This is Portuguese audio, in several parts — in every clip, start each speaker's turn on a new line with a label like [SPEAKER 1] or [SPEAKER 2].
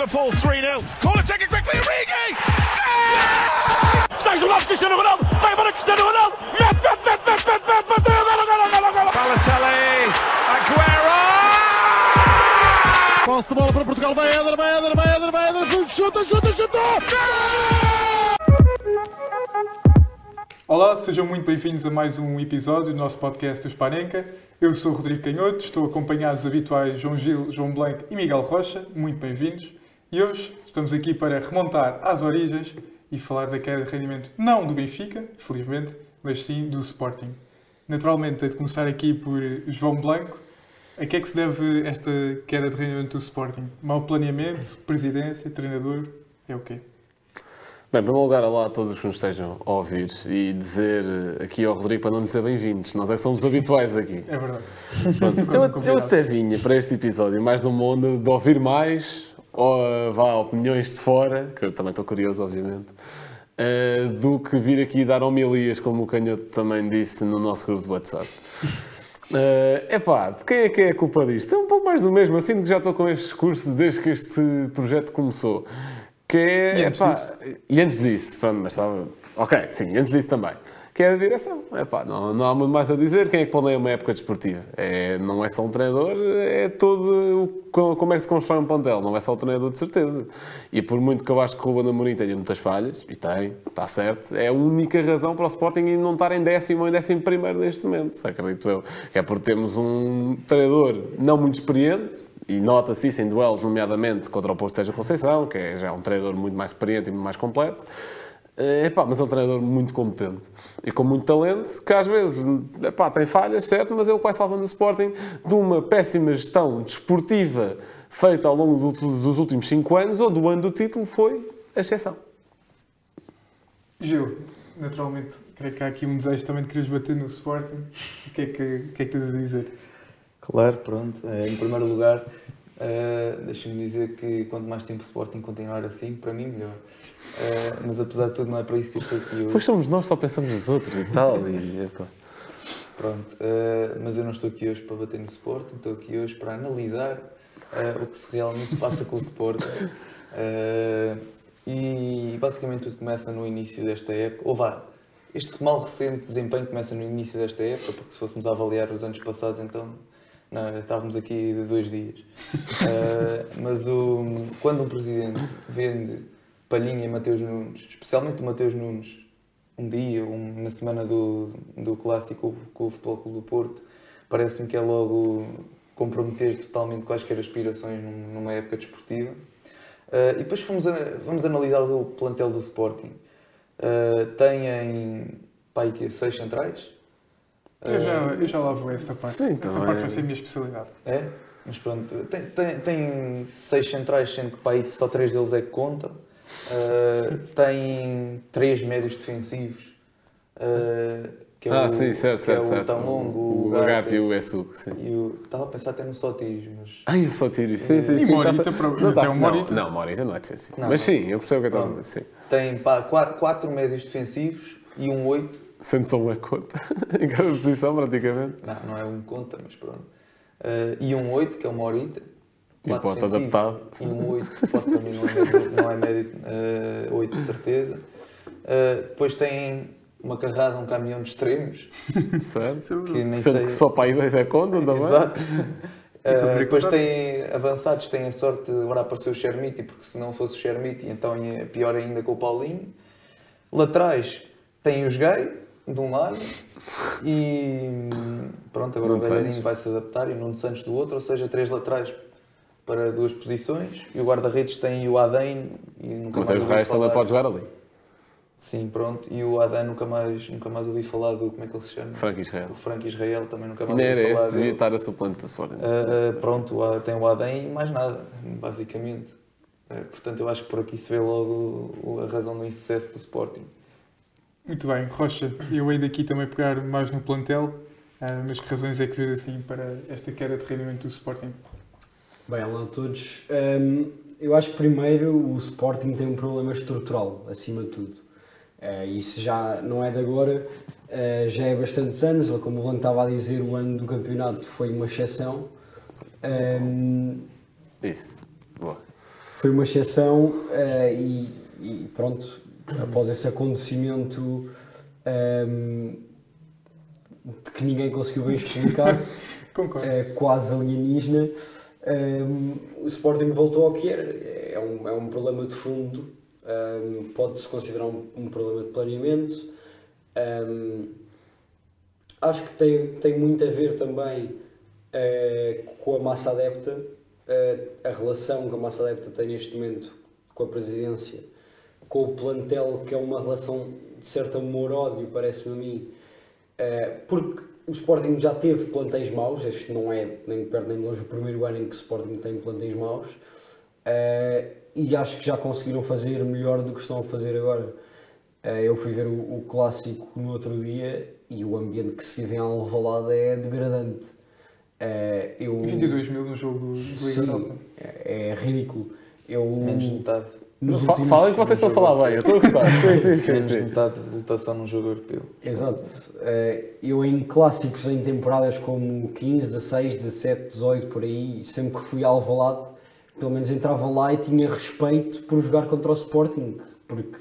[SPEAKER 1] Liverpool 3 0. Corner taken quickly. Origi!
[SPEAKER 2] Stanislas Cristiano Ronaldo. Favourite Cristiano Ronaldo. Met, met, met, met, met, met, met, met,
[SPEAKER 1] Balotelli. Aguero.
[SPEAKER 3] Posse de bola para Portugal. Vai Éder, vai Éder, vai Éder, vai Éder. Chuta, chuta, chuta. chuta.
[SPEAKER 4] Olá, sejam muito bem-vindos a mais um episódio do nosso podcast do Spanenka. Eu sou Rodrigo Canhoto, estou acompanhado dos habituais João Gil, João Blanco e Miguel Rocha. Muito bem-vindos. E hoje estamos aqui para remontar às origens e falar da queda de rendimento não do Benfica, felizmente, mas sim do Sporting. Naturalmente, tenho de começar aqui por João Blanco. A que é que se deve esta queda de rendimento do Sporting? Mau planeamento, presidência, treinador? É o quê?
[SPEAKER 5] Bem, em primeiro lugar, olá a todos que nos estejam a ouvir e dizer aqui ao Rodrigo para não dizer bem-vindos. Nós é que somos habituais aqui.
[SPEAKER 4] É verdade.
[SPEAKER 5] Pronto, eu, eu até vinha para este episódio mais numa onda de ouvir mais, ou vá, opiniões de fora, que eu também estou curioso, obviamente, eh, do que vir aqui dar homilias, como o Canhoto também disse no nosso grupo de WhatsApp. É epá, de quem é que é a culpa disto? É um pouco mais do mesmo, sinto que já estou com este discurso desde que este projeto começou. Que é,
[SPEAKER 4] E antes
[SPEAKER 5] epá,
[SPEAKER 4] disso?
[SPEAKER 5] e antes disso, pronto, mas estava. Ok, sim, antes disso também. Que é a direção. Epá, não, não há muito mais a dizer. Quem é que planeia uma época desportiva? É, não é só um treinador, é todo. o- co- Como é que se constrói um plantel? Não é só o treinador, de certeza. E por muito que eu acho que o Ruben Amorim tenha muitas falhas, e tem, está certo, é a única razão para o Sporting não estar em décimo ou em décimo primeiro neste momento. Acredito eu. Que é porque temos um treinador não muito experiente, e nota-se isso em duelos, nomeadamente contra o Porto Sérgio Conceição, que é já um treinador muito mais experiente e muito mais completo. Eh, Epá, mas é um treinador muito competente e com muito talento, que às vezes epá, tem falhas, certo, mas é que vai salvando o Sporting de uma péssima gestão desportiva feita ao longo do- dos últimos 5 anos, onde o ano do título foi a exceção.
[SPEAKER 4] Gil, naturalmente, creio que há aqui um desejo também de quereres bater no Sporting. O que é que, que, é que tens a dizer?
[SPEAKER 6] Claro, pronto. Eh, Em primeiro lugar, eh, deixa-me dizer que quanto mais tempo o Sporting continuar assim, para mim melhor. Eh, mas apesar de tudo, não é para isso que eu estou aqui
[SPEAKER 5] Pois
[SPEAKER 6] hoje.
[SPEAKER 5] somos nós, só pensamos nos outros e tal. E, epá.
[SPEAKER 6] Pronto. eh, mas eu não estou aqui hoje para bater no Sporting, estou aqui hoje para analisar eh, o que se realmente se passa com o Sporting. E basicamente tudo começa no início desta época. Ou vá, este mal recente desempenho começa no início desta época, porque se fôssemos a avaliar os anos passados, então não, estávamos aqui de dois dias. Eh, mas o, quando um presidente vende Palhinha e Mateus Nunes, especialmente o Mateus Nunes, um dia, um- na semana do, do clássico com o Futebol Clube do Porto, parece-me que é logo comprometer totalmente quaisquer aspirações num- numa época desportiva. Eh, e depois fomos a- vamos analisar o plantel do Sporting. Uh, têm pai, que seis centrais.
[SPEAKER 4] Eu já,
[SPEAKER 6] Uh,
[SPEAKER 4] eu já lá vou essa parte.
[SPEAKER 5] Sim,
[SPEAKER 4] essa
[SPEAKER 5] então
[SPEAKER 4] parte
[SPEAKER 5] é-
[SPEAKER 4] vai ser a minha especialidade.
[SPEAKER 6] É? Mas pronto, tem, tem, tem seis centrais, sendo que para aí só três deles é que contam. Uh, tem três médios defensivos. uh, que é
[SPEAKER 5] Ah,
[SPEAKER 6] o,
[SPEAKER 5] sim, certo,
[SPEAKER 6] que
[SPEAKER 5] certo.
[SPEAKER 6] é o
[SPEAKER 5] certo.
[SPEAKER 6] tão longo,
[SPEAKER 5] o e o. Sim.
[SPEAKER 6] e o- Estava a pensar até no Sotis, mas.
[SPEAKER 5] Ai, o Sotírio, sim, sim,
[SPEAKER 4] E
[SPEAKER 5] sim.
[SPEAKER 4] Morita,
[SPEAKER 5] tá-
[SPEAKER 4] para-
[SPEAKER 5] não, tá-
[SPEAKER 4] até o Morita.
[SPEAKER 5] Não, não, Morita não é defensivo.
[SPEAKER 6] Não,
[SPEAKER 5] Mas
[SPEAKER 6] não.
[SPEAKER 5] sim, eu percebo o que estás a dizer, sim.
[SPEAKER 6] Tem pá, quatro, quatro médios defensivos e um oito.
[SPEAKER 5] Sendo só uma conta em cada posição, praticamente.
[SPEAKER 6] Não, não é um conta, mas pronto. Uh, e um oito, que é o Morita.
[SPEAKER 5] E pode adaptado.
[SPEAKER 6] E um 8, pode mim não é médio, não é médio eh, 8 de certeza. Eh, depois tem uma carrada, um caminhão de extremos,
[SPEAKER 5] Certo?
[SPEAKER 6] que nem
[SPEAKER 5] Sendo
[SPEAKER 6] sei.
[SPEAKER 5] que só para aí dois é conta também.
[SPEAKER 6] Exato.
[SPEAKER 4] Teria
[SPEAKER 6] depois tem avançados, tem a sorte de agora aparecer o Chermiti, porque se não fosse o Chermiti, então é pior ainda com o Paulinho. Laterais tem os Gay, de um lado, e pronto, agora
[SPEAKER 5] Nuno
[SPEAKER 6] o Belharino
[SPEAKER 5] Santos.
[SPEAKER 6] vai se adaptar e o Nuno Santos do outro, ou seja, três laterais para duas posições, e o guarda-redes tem o Adem e nunca
[SPEAKER 5] Mas
[SPEAKER 6] mais
[SPEAKER 5] o
[SPEAKER 6] ouvi
[SPEAKER 5] resto também
[SPEAKER 6] falar.
[SPEAKER 5] pode jogar ali.
[SPEAKER 6] Sim, pronto, e o Adem nunca mais, nunca mais ouvi falar do, como é que ele se chama?
[SPEAKER 5] Frank Israel.
[SPEAKER 6] O Frank Israel também nunca mais ouvi
[SPEAKER 5] era
[SPEAKER 6] falar
[SPEAKER 5] esse, devia estar a suplente do Sporting.
[SPEAKER 6] Ah, ah, pronto, tem o Adem e mais nada, basicamente. Ah, portanto, eu acho que por aqui se vê logo a razão do insucesso do Sporting.
[SPEAKER 4] Muito bem, Rocha, eu hei daqui também pegar mais no plantel, ah, mas que razões é que vês assim para esta queda de rendimento do Sporting?
[SPEAKER 7] Bem, olá a todos. Hum, eu acho que primeiro o Sporting tem um problema estrutural, acima de tudo. Eh, isso já não é de agora, eh, já é bastantes anos. Como o Lano estava a dizer, o ano do campeonato foi uma exceção. Ahm,
[SPEAKER 5] Isso. Boa.
[SPEAKER 7] foi uma exceção eh, e, e pronto, após esse acontecimento ahm, de que ninguém conseguiu bem explicar, eh, quase alienígena, ahm, o Sporting voltou ao que era. É um, é um problema de fundo, ahm, pode-se considerar um, um problema de planeamento. Acho que tem, tem muito a ver também eh, com a massa adepta, eh, a relação que a massa adepta tem neste momento com a presidência, com o plantel, que é uma relação de certo amor-ódio, parece-me a mim, eh, porque o Sporting já teve plantéis maus, este não é nem de perto nem de longe o primeiro ano em que o Sporting tem plantéis maus, eh, e acho que já conseguiram fazer melhor do que estão a fazer agora. Eh, eu fui ver o, o clássico no outro dia e o ambiente que se vive em Alvalade é degradante. Eu,
[SPEAKER 4] 22 mil no jogo de Liga
[SPEAKER 7] Sim, é, é ridículo. Eu,
[SPEAKER 6] Menos de metade.
[SPEAKER 7] Nos
[SPEAKER 5] Fa-
[SPEAKER 7] últimos-
[SPEAKER 5] Falem que vocês estão a falar bem, eu estou a gostar. Sim, sim, sim.
[SPEAKER 6] Menos de
[SPEAKER 5] sim.
[SPEAKER 6] metade de lotação num jogo europeu.
[SPEAKER 7] Exato. Eh, Eu em clássicos em temporadas como 15, 16, 17, 18 por aí, sempre que fui a Alvalade, pelo menos entrava lá e tinha respeito por jogar contra o Sporting, porque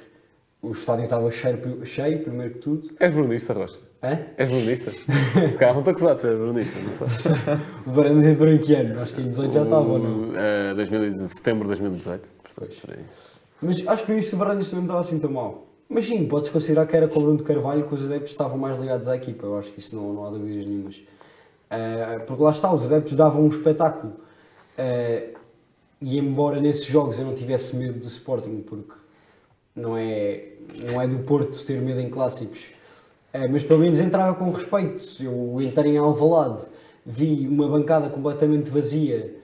[SPEAKER 7] o estádio estava cheio, cheio primeiro que tudo.
[SPEAKER 5] És brunista, Rocha?
[SPEAKER 7] Hã?
[SPEAKER 5] És brunista? Se calhar não estou acusado de ser brunista, não sei.
[SPEAKER 7] O Varandas entrou em que ano? Acho que em 18 já estava ou não?
[SPEAKER 5] O, eh, 2000 setembro de 2018. Aí.
[SPEAKER 7] Mas acho que do Varandas também não estava assim tão mal. Mas sim, podes considerar que era com o Bruno Carvalho que os adeptos estavam mais ligados à equipa. Eu acho que isso não, não há dúvidas nenhumas. Ah, porque lá está, os adeptos davam um espetáculo. Ah, e embora nesses jogos eu não tivesse medo do Sporting, porque não é, não é do Porto ter medo em clássicos, ah, mas pelo menos entrava com respeito. Eu entrei em Alvalade, vi uma bancada completamente vazia.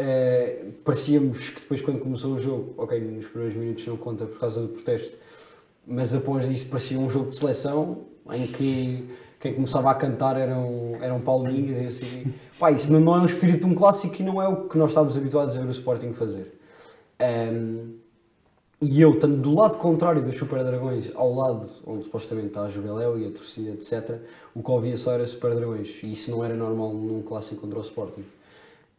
[SPEAKER 7] Uh, parecíamos que depois quando começou o jogo, ok, nos primeiros minutos não conta por causa do protesto, mas após isso parecia um jogo de seleção em que quem começava a cantar eram, eram palminhas e assim. Pá, isso não, é um espírito de um clássico e não é o que nós estávamos habituados a ver o Sporting fazer. Um, e eu, estando do lado contrário dos Super Dragões, ao lado onde supostamente está a Juveléu e a torcida, etc., o que ouvia só era Super Dragões. E isso não era normal num clássico contra o Sporting.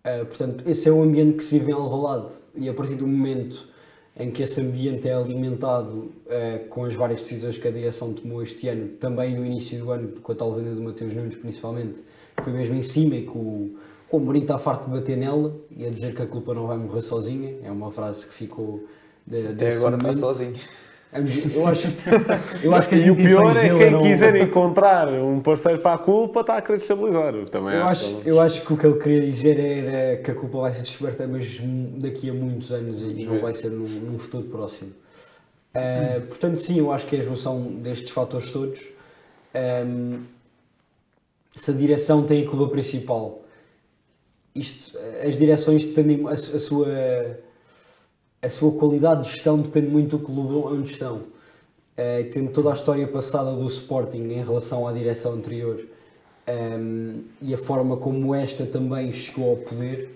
[SPEAKER 7] Uh, portanto, esse é o ambiente que se vive em Alvalade. E a partir do momento em que esse ambiente é alimentado uh, com as várias decisões que a direção tomou este ano, também no início do ano, com a tal venda do Mateus Nunes principalmente, foi mesmo em cima e que o, o Mourinho está farto de bater nela e a dizer que a culpa não vai morrer sozinha. É uma frase que ficou de,
[SPEAKER 6] Até agora está
[SPEAKER 7] momento.
[SPEAKER 6] sozinho.
[SPEAKER 7] Eu acho, eu acho que as
[SPEAKER 5] E o pior é quem
[SPEAKER 7] eram-
[SPEAKER 5] quiser encontrar um parceiro para a culpa está a querer destabilizar. Eu também
[SPEAKER 7] Eu
[SPEAKER 5] acho.
[SPEAKER 7] acho, eu acho que o que ele queria dizer era que a culpa vai ser descoberta, mas daqui a muitos anos e não vai ser num, num futuro próximo. Uh, portanto, sim, eu acho que é a junção destes fatores todos. Um, se a direção tem a culpa principal, isto, as direções dependem, a, a sua, a sua qualidade de gestão depende muito do clube onde estão. Uh, tendo toda a história passada do Sporting em relação à direção anterior um, e a forma como esta também chegou ao poder,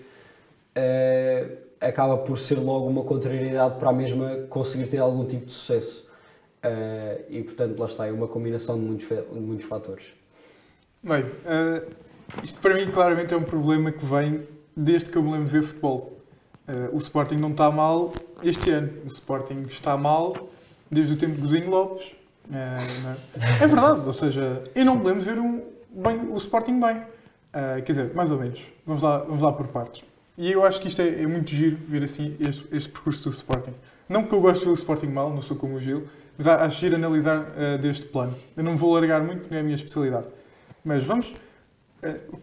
[SPEAKER 7] uh, acaba por ser logo uma contrariedade para a mesma conseguir ter algum tipo de sucesso. Uh, e portanto, lá está, é uma combinação de muitos, de muitos fatores.
[SPEAKER 4] Bem, eh, isto para mim claramente é um problema que vem desde que eu me lembro de ver futebol. Eh, o Sporting não está mal este ano. O Sporting está mal desde o tempo de Godinho Lopes. Não é? É verdade, ou seja, eu não de ver um, bem, o Sporting bem. Eh, quer dizer, mais ou menos. Vamos lá, vamos lá por partes. E eu acho que isto é, é muito giro ver assim este, este percurso do Sporting. Não que eu goste de ver o Sporting mal, não sou como o Gil, mas acho giro analisar eh, deste plano. Eu não vou largar muito porque não é a minha especialidade. Mas vamos.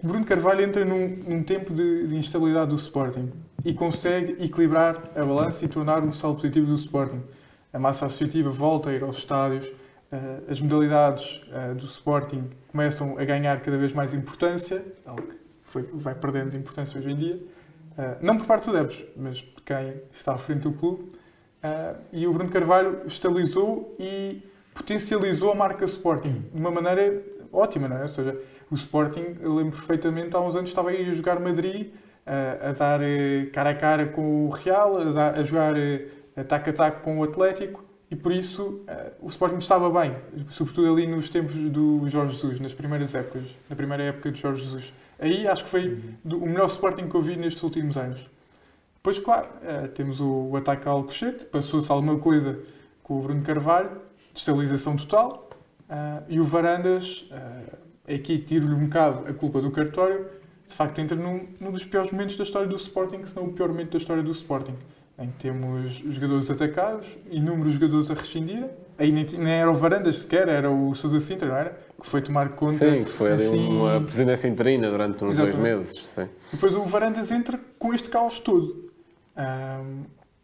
[SPEAKER 4] Bruno Carvalho entra num, num tempo de, de instabilidade do Sporting e consegue equilibrar a balança e tornar um saldo positivo do Sporting. A massa associativa volta a ir aos estádios, eh, as modalidades eh, do Sporting começam a ganhar cada vez mais importância, algo que foi- vai perdendo de importância hoje em dia. Eh, não por parte dos adeptos, mas de quem está à frente do clube. E o Bruno Carvalho estabilizou e potencializou a marca Sporting de uma maneira ótima, não é? Ou seja, o Sporting, eu lembro perfeitamente, há uns anos estava aí a jogar Madrid, eh, a dar eh, cara a cara com o Real, a, dar- a jogar eh, ataque a ataque com o Atlético e por isso eh, o Sporting estava bem, sobretudo ali nos tempos do Jorge Jesus, nas primeiras épocas, na primeira época de Jorge Jesus. Aí acho que foi do- o melhor Sporting que eu vi nestes últimos anos. Depois, claro, eh, temos o, o ataque ao Alcochete, passou-se alguma coisa com o Bruno Carvalho, destabilização total, e o Varandas, aqui tiro-lhe um bocado a culpa do cartório, de facto entra num, num dos piores momentos da história do Sporting, se não o pior momento da história do Sporting, em que temos os jogadores atacados, inúmeros jogadores a rescindir, aí nem, nem era o Varandas sequer, era o Sousa Sintra, não era? Que foi tomar conta.
[SPEAKER 5] Sim, que foi ali
[SPEAKER 4] assim,
[SPEAKER 5] uma presidência interina durante uns dois
[SPEAKER 4] Exatamente.
[SPEAKER 5] meses. Sim.
[SPEAKER 4] depois o Varandas entra com este caos todo. Ahm,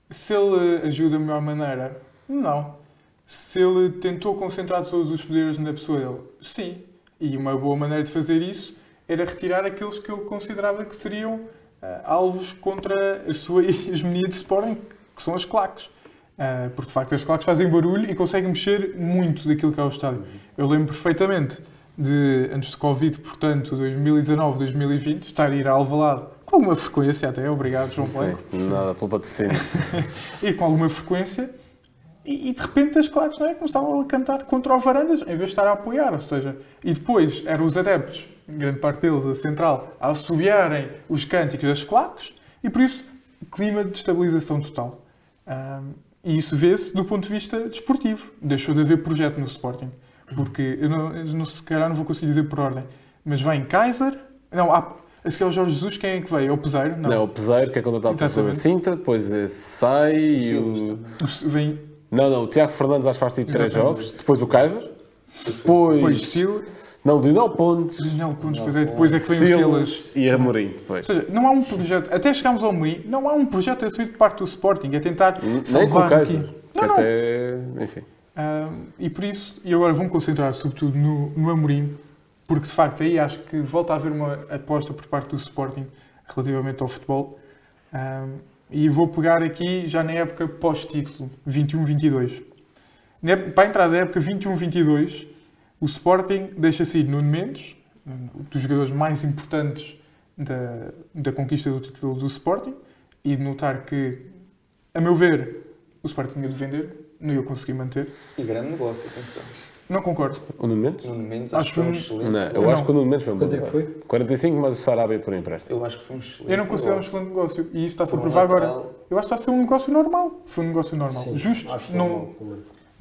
[SPEAKER 4] se ele ajuda da melhor maneira, não. Se ele tentou concentrar todos os poderes na pessoa dele, sim. E uma boa maneira de fazer isso era retirar aqueles que ele considerava que seriam ah, alvos contra a sua hegemonia de Sporting, que são as claques. Ah, porque de facto as claques fazem barulho e conseguem mexer muito daquilo que é o estádio. Eu lembro perfeitamente de, antes de Covid, portanto, 2019, 2020, estar a ir a Alvalade com alguma frequência até, obrigado João
[SPEAKER 5] Sim,
[SPEAKER 4] Blanco,
[SPEAKER 5] nada pelo patrocínio.
[SPEAKER 4] ir com alguma frequência e, e de repente as claques não é, começavam a cantar contra o Varandas em vez de estar a apoiar, ou seja, e depois eram os adeptos, grande parte deles, a central, a assobiarem os cânticos das claques e por isso clima de estabilização total. Ahm, e isso vê-se do ponto de vista desportivo. Deixou de haver projeto no Sporting. Porque, eu não, eu não, se calhar não vou conseguir dizer por ordem, mas vem Kaiser, não, há, a seguir ao Jorge Jesus, quem é que veio? É o Peseiro?
[SPEAKER 5] Não, o Peseiro, que é contratado
[SPEAKER 4] Exatamente.
[SPEAKER 5] Sintra, depois eh, sai e o...
[SPEAKER 4] O- Vem
[SPEAKER 5] Não, não, o Tiago Fernandes acho que faz tipo três jogos, depois o Kaiser, depois...
[SPEAKER 4] depois Sil,
[SPEAKER 5] Não, Lionel Pontes,
[SPEAKER 4] Não, pontos, pois é, depois é que vem o
[SPEAKER 5] Silas e Amorim depois.
[SPEAKER 4] Ou seja, não há um projeto, até chegámos ao Moinho, não há um projeto assumido por parte do Sporting, é tentar
[SPEAKER 5] Nem com o
[SPEAKER 4] salvar aqui.
[SPEAKER 5] Que
[SPEAKER 4] Não, não.
[SPEAKER 5] até... Enfim.
[SPEAKER 4] Ah, e por isso, e agora vou-me concentrar sobretudo no, no Amorim, porque de facto aí acho que volta a haver uma aposta por parte do Sporting relativamente ao futebol. Ah, e vou pegar aqui já na época pós-título, 21-22. Na época- Para a entrada da época 21-22, o Sporting deixa-se ir Nuno Mendes, um dos jogadores mais importantes da, da conquista do título do Sporting, e de notar que, a meu ver, o Sporting tinha de vender, não ia conseguir manter.
[SPEAKER 6] E grande negócio, atenção.
[SPEAKER 4] Não concordo.
[SPEAKER 5] O Nuno Mendes?
[SPEAKER 6] Nuno Mendes,
[SPEAKER 4] Acho
[SPEAKER 6] acho que foi um excelente.
[SPEAKER 5] Não, eu
[SPEAKER 4] Eu
[SPEAKER 5] acho
[SPEAKER 4] não.
[SPEAKER 5] que o Nuno Mendes foi um bom
[SPEAKER 7] Quanto é que
[SPEAKER 5] negócio. 45, mas o Sarabia por empréstimo.
[SPEAKER 6] Eu acho que foi um excelente.
[SPEAKER 4] Eu não considero um
[SPEAKER 6] negócio.
[SPEAKER 4] excelente negócio e isso está-se a
[SPEAKER 6] um
[SPEAKER 4] provar agora. Eu acho que está a ser um negócio normal. Foi um negócio normal.
[SPEAKER 7] Sim,
[SPEAKER 4] Justo.
[SPEAKER 7] acho
[SPEAKER 4] não,
[SPEAKER 7] normal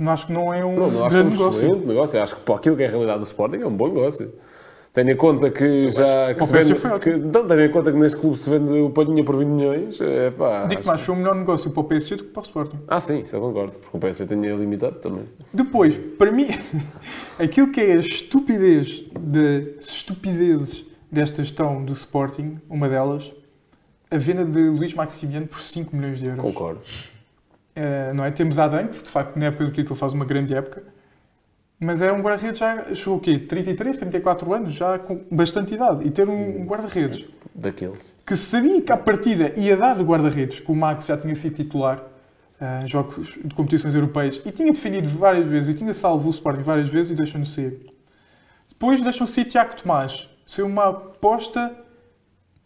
[SPEAKER 4] acho que não é um
[SPEAKER 5] Não, não acho que é
[SPEAKER 4] grande
[SPEAKER 5] um
[SPEAKER 4] negócio.
[SPEAKER 5] excelente negócio. Acho que para aquilo que é a realidade do Sporting é um bom negócio. Tenha em conta que já que
[SPEAKER 4] O
[SPEAKER 5] se vende, que, não, tenha em conta que neste clube se vende o Palhinha por 20 milhões. É, pá,
[SPEAKER 4] Digo mais, foi um melhor negócio para o PSG do que para o Sporting.
[SPEAKER 5] Ah, sim, isso eu concordo, porque o PSG tinha limitado também.
[SPEAKER 4] Depois, para mim, aquilo que é a estupidez de estupidezes desta gestão do Sporting, uma delas, a venda de Luís Maximiano por 5 milhões de euros.
[SPEAKER 5] Concordo.
[SPEAKER 4] Eh, não é? Temos Adam, que de facto na época do título faz uma grande época, mas é um guarda-redes já, chegou o quê? 33, 34 anos, já com bastante idade. E ter um, um guarda-redes
[SPEAKER 5] Daqueles.
[SPEAKER 4] que sabia que à partida ia dar guarda-redes, que o Max já tinha sido titular eh, em jogos de competições europeias e tinha defendido várias vezes e tinha salvo o Sporting várias vezes e deixam-no sair. Depois deixam sair Tiago Tomás, ser uma aposta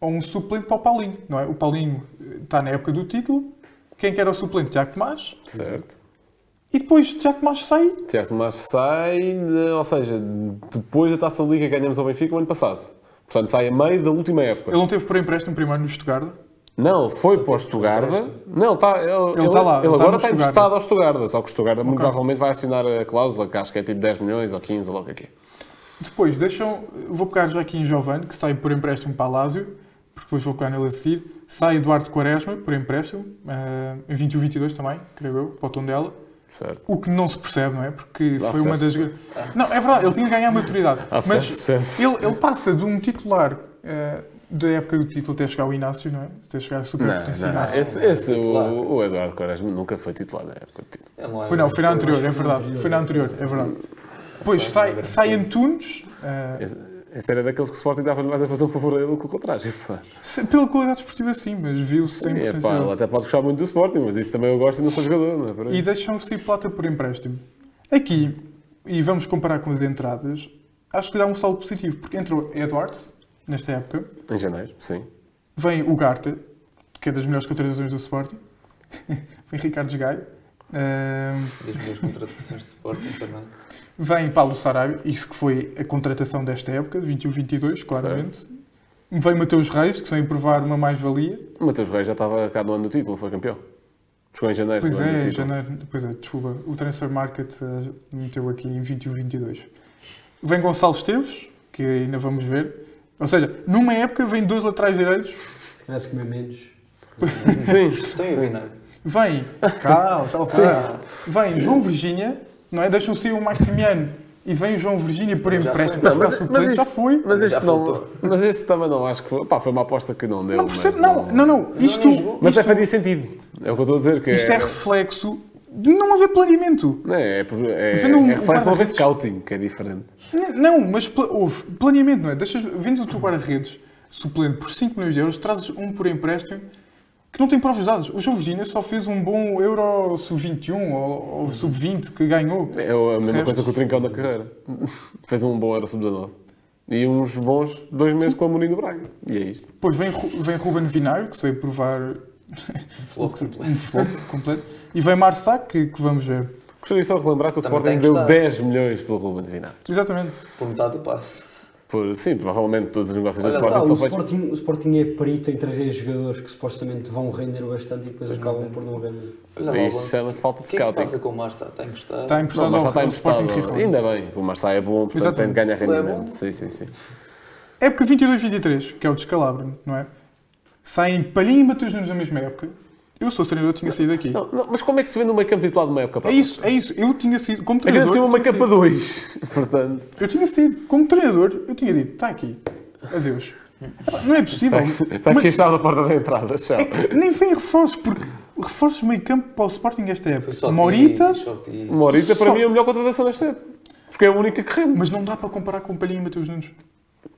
[SPEAKER 4] ou um suplente para o Paulinho, não é? O Paulinho eh, está na época do título, quem que era o suplente? Tiago Tomás.
[SPEAKER 5] Certo.
[SPEAKER 4] E depois Tiago Tomás sai.
[SPEAKER 5] Tiago Tomás sai, de- ou seja, depois da Taça Liga que ganhamos ao Benfica o ano passado. Portanto, sai a meio da última época.
[SPEAKER 4] Ele não teve por empréstimo primeiro no Stuttgart.
[SPEAKER 5] Não, ele foi para o Stuttgart. Não, ele, está, ele,
[SPEAKER 4] Ele está lá,
[SPEAKER 5] ele
[SPEAKER 4] ele está
[SPEAKER 5] agora está emprestado ao Stuttgart, só que o Stuttgart muito
[SPEAKER 4] Ok.
[SPEAKER 5] provavelmente vai assinar a cláusula, que acho que é tipo 10 milhões ou 15, ou logo aqui.
[SPEAKER 4] Depois deixam, vou pegar já aqui em Giovanni, que sai por empréstimo para a Lazio, porque depois vou pegar nele a seguir. Sai Eduardo Quaresma por empréstimo, eh, em 21-22 também, creio eu, para o tom dela.
[SPEAKER 5] Certo.
[SPEAKER 4] O que não se percebe, não é? Porque
[SPEAKER 5] Ah,
[SPEAKER 4] foi uma das. Não, é verdade, ele tinha que ganhar maturidade.
[SPEAKER 5] Ah,
[SPEAKER 4] mas ele, ele passa de um titular eh, da época do título até chegar ao Inácio, não é? Até chegar a super
[SPEAKER 5] Não,
[SPEAKER 4] potência
[SPEAKER 5] não,
[SPEAKER 4] Inácio.
[SPEAKER 5] esse, esse o, o Eduardo Quaresma nunca foi titular na época do título.
[SPEAKER 6] Ele não é
[SPEAKER 4] Foi não, foi na anterior, é verdade. Foi na anterior, é verdade. Depois sai, sai Antunes, eh,
[SPEAKER 5] Esse, era daqueles que o Sporting dava mais a fazer um favor a ele do que o contrário. pá.
[SPEAKER 4] pela qualidade esportiva sim, mas viu-se sem
[SPEAKER 5] É, pá,
[SPEAKER 4] potencial.
[SPEAKER 5] ele até pode gostar muito do Sporting, mas isso também eu gosto e não sou jogador, não é?
[SPEAKER 4] E deixam-se ir plata por empréstimo. Aqui, e vamos comparar com as entradas, acho que dá um salto positivo, porque entrou Edwards, nesta época,
[SPEAKER 5] Em janeiro, sim.
[SPEAKER 4] vem o Garta, que é das melhores contratações do Sporting, vem Ricardo Gaio, Ahm,
[SPEAKER 6] Das minhas contratações de Sporting também.
[SPEAKER 4] Vem Paulo Sarabia, isso que foi a contratação desta época, de 21-22, claramente. Veio Mateus Reis, que veio provar uma mais-valia.
[SPEAKER 5] O Mateus Reis já estava cá no ano do título, foi campeão. Chegou em janeiro
[SPEAKER 4] Pois é, janeiro, pois é, desculpa. O Transfer Market eh, meteu aqui em 21-22. Vem Gonçalo Esteves, que ainda vamos ver. Ou seja, numa época vem dois laterais direitos.
[SPEAKER 7] Se calhar se comer menos.
[SPEAKER 5] Sim.
[SPEAKER 6] A imaginar.
[SPEAKER 4] Vem, calma, calma, calma. Vem João Virgínia, não é? Deixam sair o Maximiano e vem o João Virgínia por
[SPEAKER 6] Já
[SPEAKER 4] empréstimo
[SPEAKER 6] foi.
[SPEAKER 4] para
[SPEAKER 5] Não,
[SPEAKER 4] ficar
[SPEAKER 5] mas-
[SPEAKER 4] suplente.
[SPEAKER 5] mas
[SPEAKER 4] Já foi.
[SPEAKER 5] Mas
[SPEAKER 6] Já
[SPEAKER 5] esse, não,
[SPEAKER 6] faltou.
[SPEAKER 5] mas esse também não acho que foi. Pá, foi uma aposta que não deu.
[SPEAKER 4] Não percebo, não, não, não. Isto,
[SPEAKER 6] jogou.
[SPEAKER 5] Mas
[SPEAKER 4] isto,
[SPEAKER 5] é faria sentido. É o que eu estou a dizer. Que
[SPEAKER 4] isto é reflexo de não haver planeamento.
[SPEAKER 5] Não, é, por- é,
[SPEAKER 4] Vendo um
[SPEAKER 5] é reflexo não haver scouting, que é diferente.
[SPEAKER 4] Não, mas houve planeamento, não é? Deixas, vendes o teu guarda-redes suplente por 5 milhões de euros, trazes um por empréstimo que não tem provas dadas. O João Virgínia só fez um bom Euro Sub-21 ou, ou Sub-20 que ganhou.
[SPEAKER 5] É a mesma coisa que o Trincão na carreira. Fez um bom Euro Sub-19. E uns bons dois meses com a Mourinho do Braga. E é isto.
[SPEAKER 4] Depois vem, vem Ruben Vinário, que se veio provar
[SPEAKER 6] Flop completo.
[SPEAKER 4] um flop completo. E vem Marsac, que, que vamos ver.
[SPEAKER 5] Gostaria só de relembrar que o
[SPEAKER 6] Também
[SPEAKER 5] Sporting deu
[SPEAKER 6] gostado.
[SPEAKER 5] 10 milhões pelo Ruben Vinagre.
[SPEAKER 4] Exatamente.
[SPEAKER 6] Por metade do passe.
[SPEAKER 5] Por, sim, provavelmente todos os negócios do
[SPEAKER 6] Olha,
[SPEAKER 5] Sporting
[SPEAKER 7] Ah, o,
[SPEAKER 5] são feitos.
[SPEAKER 7] Sporting, o Sporting é perito em trazer jogadores que supostamente vão render bastante e depois acabam por não render.
[SPEAKER 6] Olha
[SPEAKER 5] Isso chama-se falta
[SPEAKER 6] o
[SPEAKER 5] de
[SPEAKER 6] que é que se
[SPEAKER 5] scouting.
[SPEAKER 6] passa com o Marça? Está emprestado?
[SPEAKER 4] Está
[SPEAKER 5] Não,
[SPEAKER 4] emprestado
[SPEAKER 5] mas já
[SPEAKER 4] ao,
[SPEAKER 5] está
[SPEAKER 4] Sporting
[SPEAKER 5] emprestado. Ainda bem, o Marseille é bom, portanto tem de
[SPEAKER 4] Exatamente.
[SPEAKER 5] ganhar
[SPEAKER 6] é
[SPEAKER 5] rendimento.
[SPEAKER 6] bom.
[SPEAKER 5] sim, sim, sim.
[SPEAKER 4] Época 22-23, que é o descalabro, não é? Saem Palhinha e Matheus Nunes na mesma época. Eu sou treinador, tinha saído daqui.
[SPEAKER 5] Não, não, mas como é que se vê no meio campo titular de uma época?
[SPEAKER 4] É isso, é isso. Eu tinha sido, como
[SPEAKER 5] A grande
[SPEAKER 4] treinador.
[SPEAKER 5] tinha uma
[SPEAKER 4] eu tinha
[SPEAKER 5] capa
[SPEAKER 4] sido.
[SPEAKER 5] 2. Portanto,
[SPEAKER 4] Eu tinha sido, como treinador, eu tinha dito, está aqui, adeus. Não é possível.
[SPEAKER 5] está aqui a
[SPEAKER 4] Mas
[SPEAKER 5] da porta da entrada. Tchau.
[SPEAKER 4] nem vem reforços, porque reforços de meio campo para o Sporting esta época.
[SPEAKER 6] Só
[SPEAKER 4] Morita,
[SPEAKER 6] ti.
[SPEAKER 5] Morita para
[SPEAKER 4] Só-
[SPEAKER 5] mim é a melhor contratação desta época. Porque é a única que rende.
[SPEAKER 4] mas não dá para comparar com Palhinha e Matheus Nunes.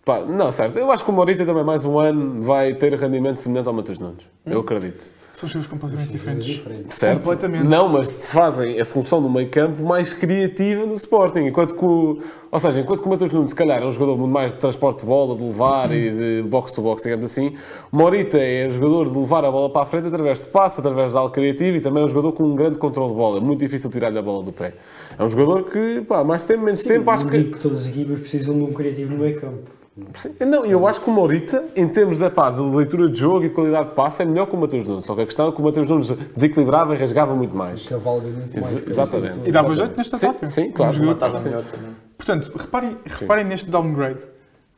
[SPEAKER 5] Pá, não, certo. Eu acho que o Morita também mais um ano vai ter rendimento semelhante ao Matheus Nunes. Eu acredito.
[SPEAKER 4] São coisas completamente diferentes.
[SPEAKER 7] Diferente.
[SPEAKER 5] Certo?
[SPEAKER 4] Completamente.
[SPEAKER 5] Não, mas se fazem a função do meio campo mais criativa no Sporting. Enquanto que o, ou seja, enquanto que o Matheus Nunes, se calhar, é um jogador muito mais de transporte de bola, de levar e de box-to-box, digamos assim, Morita é um jogador de levar a bola para a frente através de passe, através de algo criativo e também é um jogador com um grande controle de bola. É muito difícil tirar-lhe a bola do pé. É um jogador que, pá, mais tempo, menos tempo, acho que...
[SPEAKER 7] que todas as equipas precisam de um criativo no meio campo.
[SPEAKER 5] Sim. Não, eu acho que o Morita, em termos de, pá, de leitura de jogo e de qualidade de passe, é melhor que o Matheus Nunes. Só que a questão é que o Matheus Nunes desequilibrava e rasgava muito mais.
[SPEAKER 7] Cavalga muito mais.
[SPEAKER 5] Ex- exatamente.
[SPEAKER 4] E dava jeito nesta
[SPEAKER 5] Sim,
[SPEAKER 4] tática.
[SPEAKER 5] sim, claro.
[SPEAKER 6] Matava
[SPEAKER 5] Sim.
[SPEAKER 6] melhor também.
[SPEAKER 4] Portanto, reparem, reparem neste downgrade.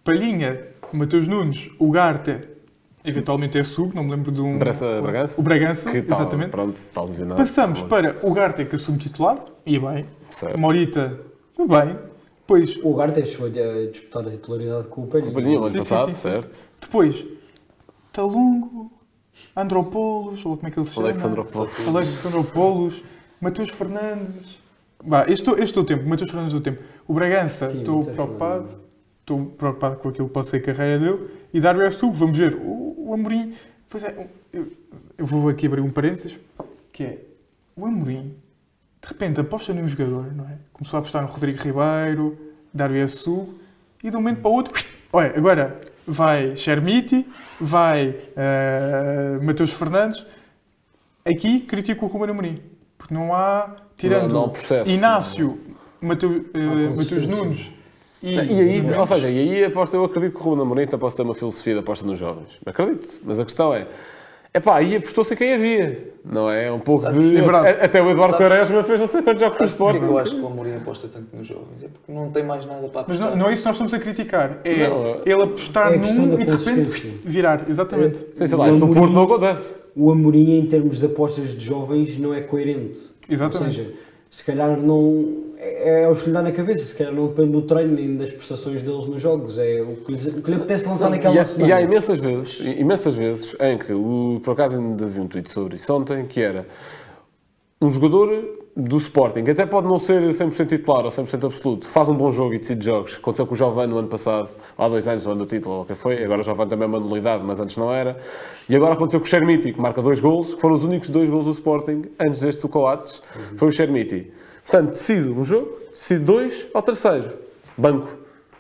[SPEAKER 4] Palhinha, Matheus Nunes, o Garta, eventualmente é sub, não me lembro de um...
[SPEAKER 5] Bragança- Bragança?
[SPEAKER 4] O Bragança,
[SPEAKER 5] Que tal,
[SPEAKER 4] exatamente.
[SPEAKER 5] pronto, lesionado.
[SPEAKER 4] Passamos para o Garta que assume titular, e bem.
[SPEAKER 5] Certo.
[SPEAKER 4] Morita, bem. Depois,
[SPEAKER 7] O Ugarte chegou a disputar a titularidade com o Palhinha.
[SPEAKER 5] Companhia, o ano
[SPEAKER 4] Sim, sim,
[SPEAKER 5] passado,
[SPEAKER 4] sim, sim.
[SPEAKER 5] certo.
[SPEAKER 4] depois Talungo, Andropoulos, ou como é que ele se chama?
[SPEAKER 5] Alexandropoulos.
[SPEAKER 4] Alexandropoulos, Mateus Fernandes. Bah, este, este é o tempo, Mateus Fernandes é o tempo. O Bragança,
[SPEAKER 7] Sim,
[SPEAKER 4] estou preocupado. Estou preocupado com aquilo que pode ser a carreira dele. E Dário é sub, vamos ver. O, o Amorim, pois é, eu, eu vou aqui abrir um parênteses, que é o Amorim, de repente aposta num jogador, não é? Começou a apostar no Rodrigo Ribeiro, Dário é sub, e de um momento para o outro, olha, agora vai Chermiti, vai Mateus Fernandes. Aqui critico o Ruben Amorim, porque não há, tirando
[SPEAKER 5] Não- não processo.
[SPEAKER 4] Inácio, Mateu, eh, Mateus
[SPEAKER 7] consistência.
[SPEAKER 4] Nunes e,
[SPEAKER 5] E aí,
[SPEAKER 4] Nunes,
[SPEAKER 5] ou seja, e aí aposto, eu acredito que o Ruben Amorim aposta ter uma filosofia de aposta nos jovens. Acredito. Mas a questão é, é pá, aí apostou-se em quem havia. Não é? Um pouco de...
[SPEAKER 4] É verdade.
[SPEAKER 5] a- Até o Eduardo
[SPEAKER 6] Sabes-
[SPEAKER 5] Quaresma fez não sei quantos jogos Sporting.
[SPEAKER 6] que eu acho que o Amorim aposta tanto nos jovens? É porque não tem mais nada para
[SPEAKER 4] Mas
[SPEAKER 6] apostar.
[SPEAKER 4] não, não é isso que nós estamos a criticar. É
[SPEAKER 5] Não, é-
[SPEAKER 4] ele apostar
[SPEAKER 7] é
[SPEAKER 4] num e de repente virar. Exatamente.
[SPEAKER 5] Sim, sei lá,
[SPEAKER 7] O
[SPEAKER 5] isso no Porto não acontece.
[SPEAKER 7] O Amorim, em termos de apostas de jovens, não é coerente.
[SPEAKER 4] Exatamente.
[SPEAKER 7] Ou seja, se calhar não. É, é o que lhe dá na cabeça, se calhar não depende do treino nem das prestações deles nos jogos. É o que, lhes- o que lhe apetece lançar naquela
[SPEAKER 5] E há,
[SPEAKER 7] semana.
[SPEAKER 5] e há imensas vezes, imensas vezes em que, o, por acaso ainda vi um tweet sobre isso ontem, que era um jogador do Sporting, que até pode não ser 100% titular ou 100% absoluto, faz um bom jogo e decide jogos. Aconteceu com o Jovem no ano passado, há dois anos, no ano do título, ou o que foi. Agora o Jovem também é uma nulidade, mas antes não era. E agora aconteceu com o Chermiti, que marca dois golos, que foram os únicos dois golos do Sporting, antes deste do Coates, foi o Chermiti. Portanto, decide um jogo, decide dois ao terceiro. Banco.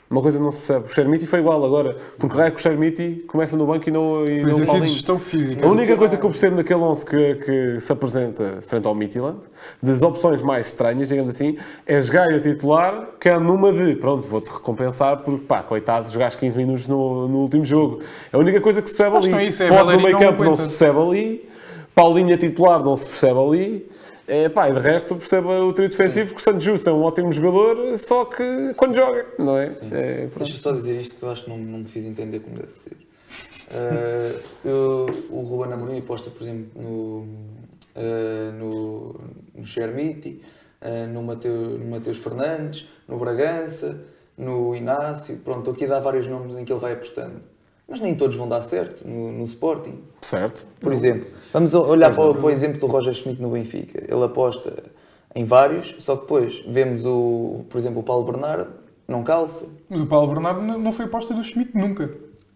[SPEAKER 5] Uma coisa não se percebe. O Chermiti foi igual agora. Porque raio que o Chermiti começa no banco e não, e não o
[SPEAKER 4] de
[SPEAKER 5] Paulinho.
[SPEAKER 4] gestão física.
[SPEAKER 5] A única coisa que eu percebo naquele 11 que, que se apresenta frente ao Midtjylland, das opções mais estranhas, digamos assim, é jogar a titular, que é numa de, pronto, vou-te recompensar porque, pá, coitado, jogaste 15 minutos no, no último jogo. É a única coisa que se percebe
[SPEAKER 4] Mas
[SPEAKER 5] ali.
[SPEAKER 4] não é isso, é
[SPEAKER 5] Pode no meio
[SPEAKER 4] não
[SPEAKER 5] campo não
[SPEAKER 4] aguenta.
[SPEAKER 5] se percebe ali, Paulinho a titular não se percebe ali. É, pá, e de resto percebe o trio defensivo que o Santos Justo é um ótimo jogador, só que quando joga, não é? É, pronto.
[SPEAKER 6] Deixa eu só dizer isto que eu acho que não, não me fiz entender como deve ser. Eh, eu- o Ruben Amorim aposta, por exemplo, no, eh, no, no Chermiti, eh, no, Mateu, no Mateus Fernandes, no Bragança, no Inácio. Pronto, aqui dar vários nomes em que ele vai apostando. Mas nem todos vão dar certo no, no Sporting.
[SPEAKER 5] Certo.
[SPEAKER 6] Por exemplo, vamos olhar para, o- para o exemplo do Roger Schmidt no Benfica. Ele aposta em vários, só que depois vemos, o, por exemplo, o Paulo Bernardo, não calça.
[SPEAKER 4] Mas o Paulo Bernardo não não foi aposta do Schmidt nunca.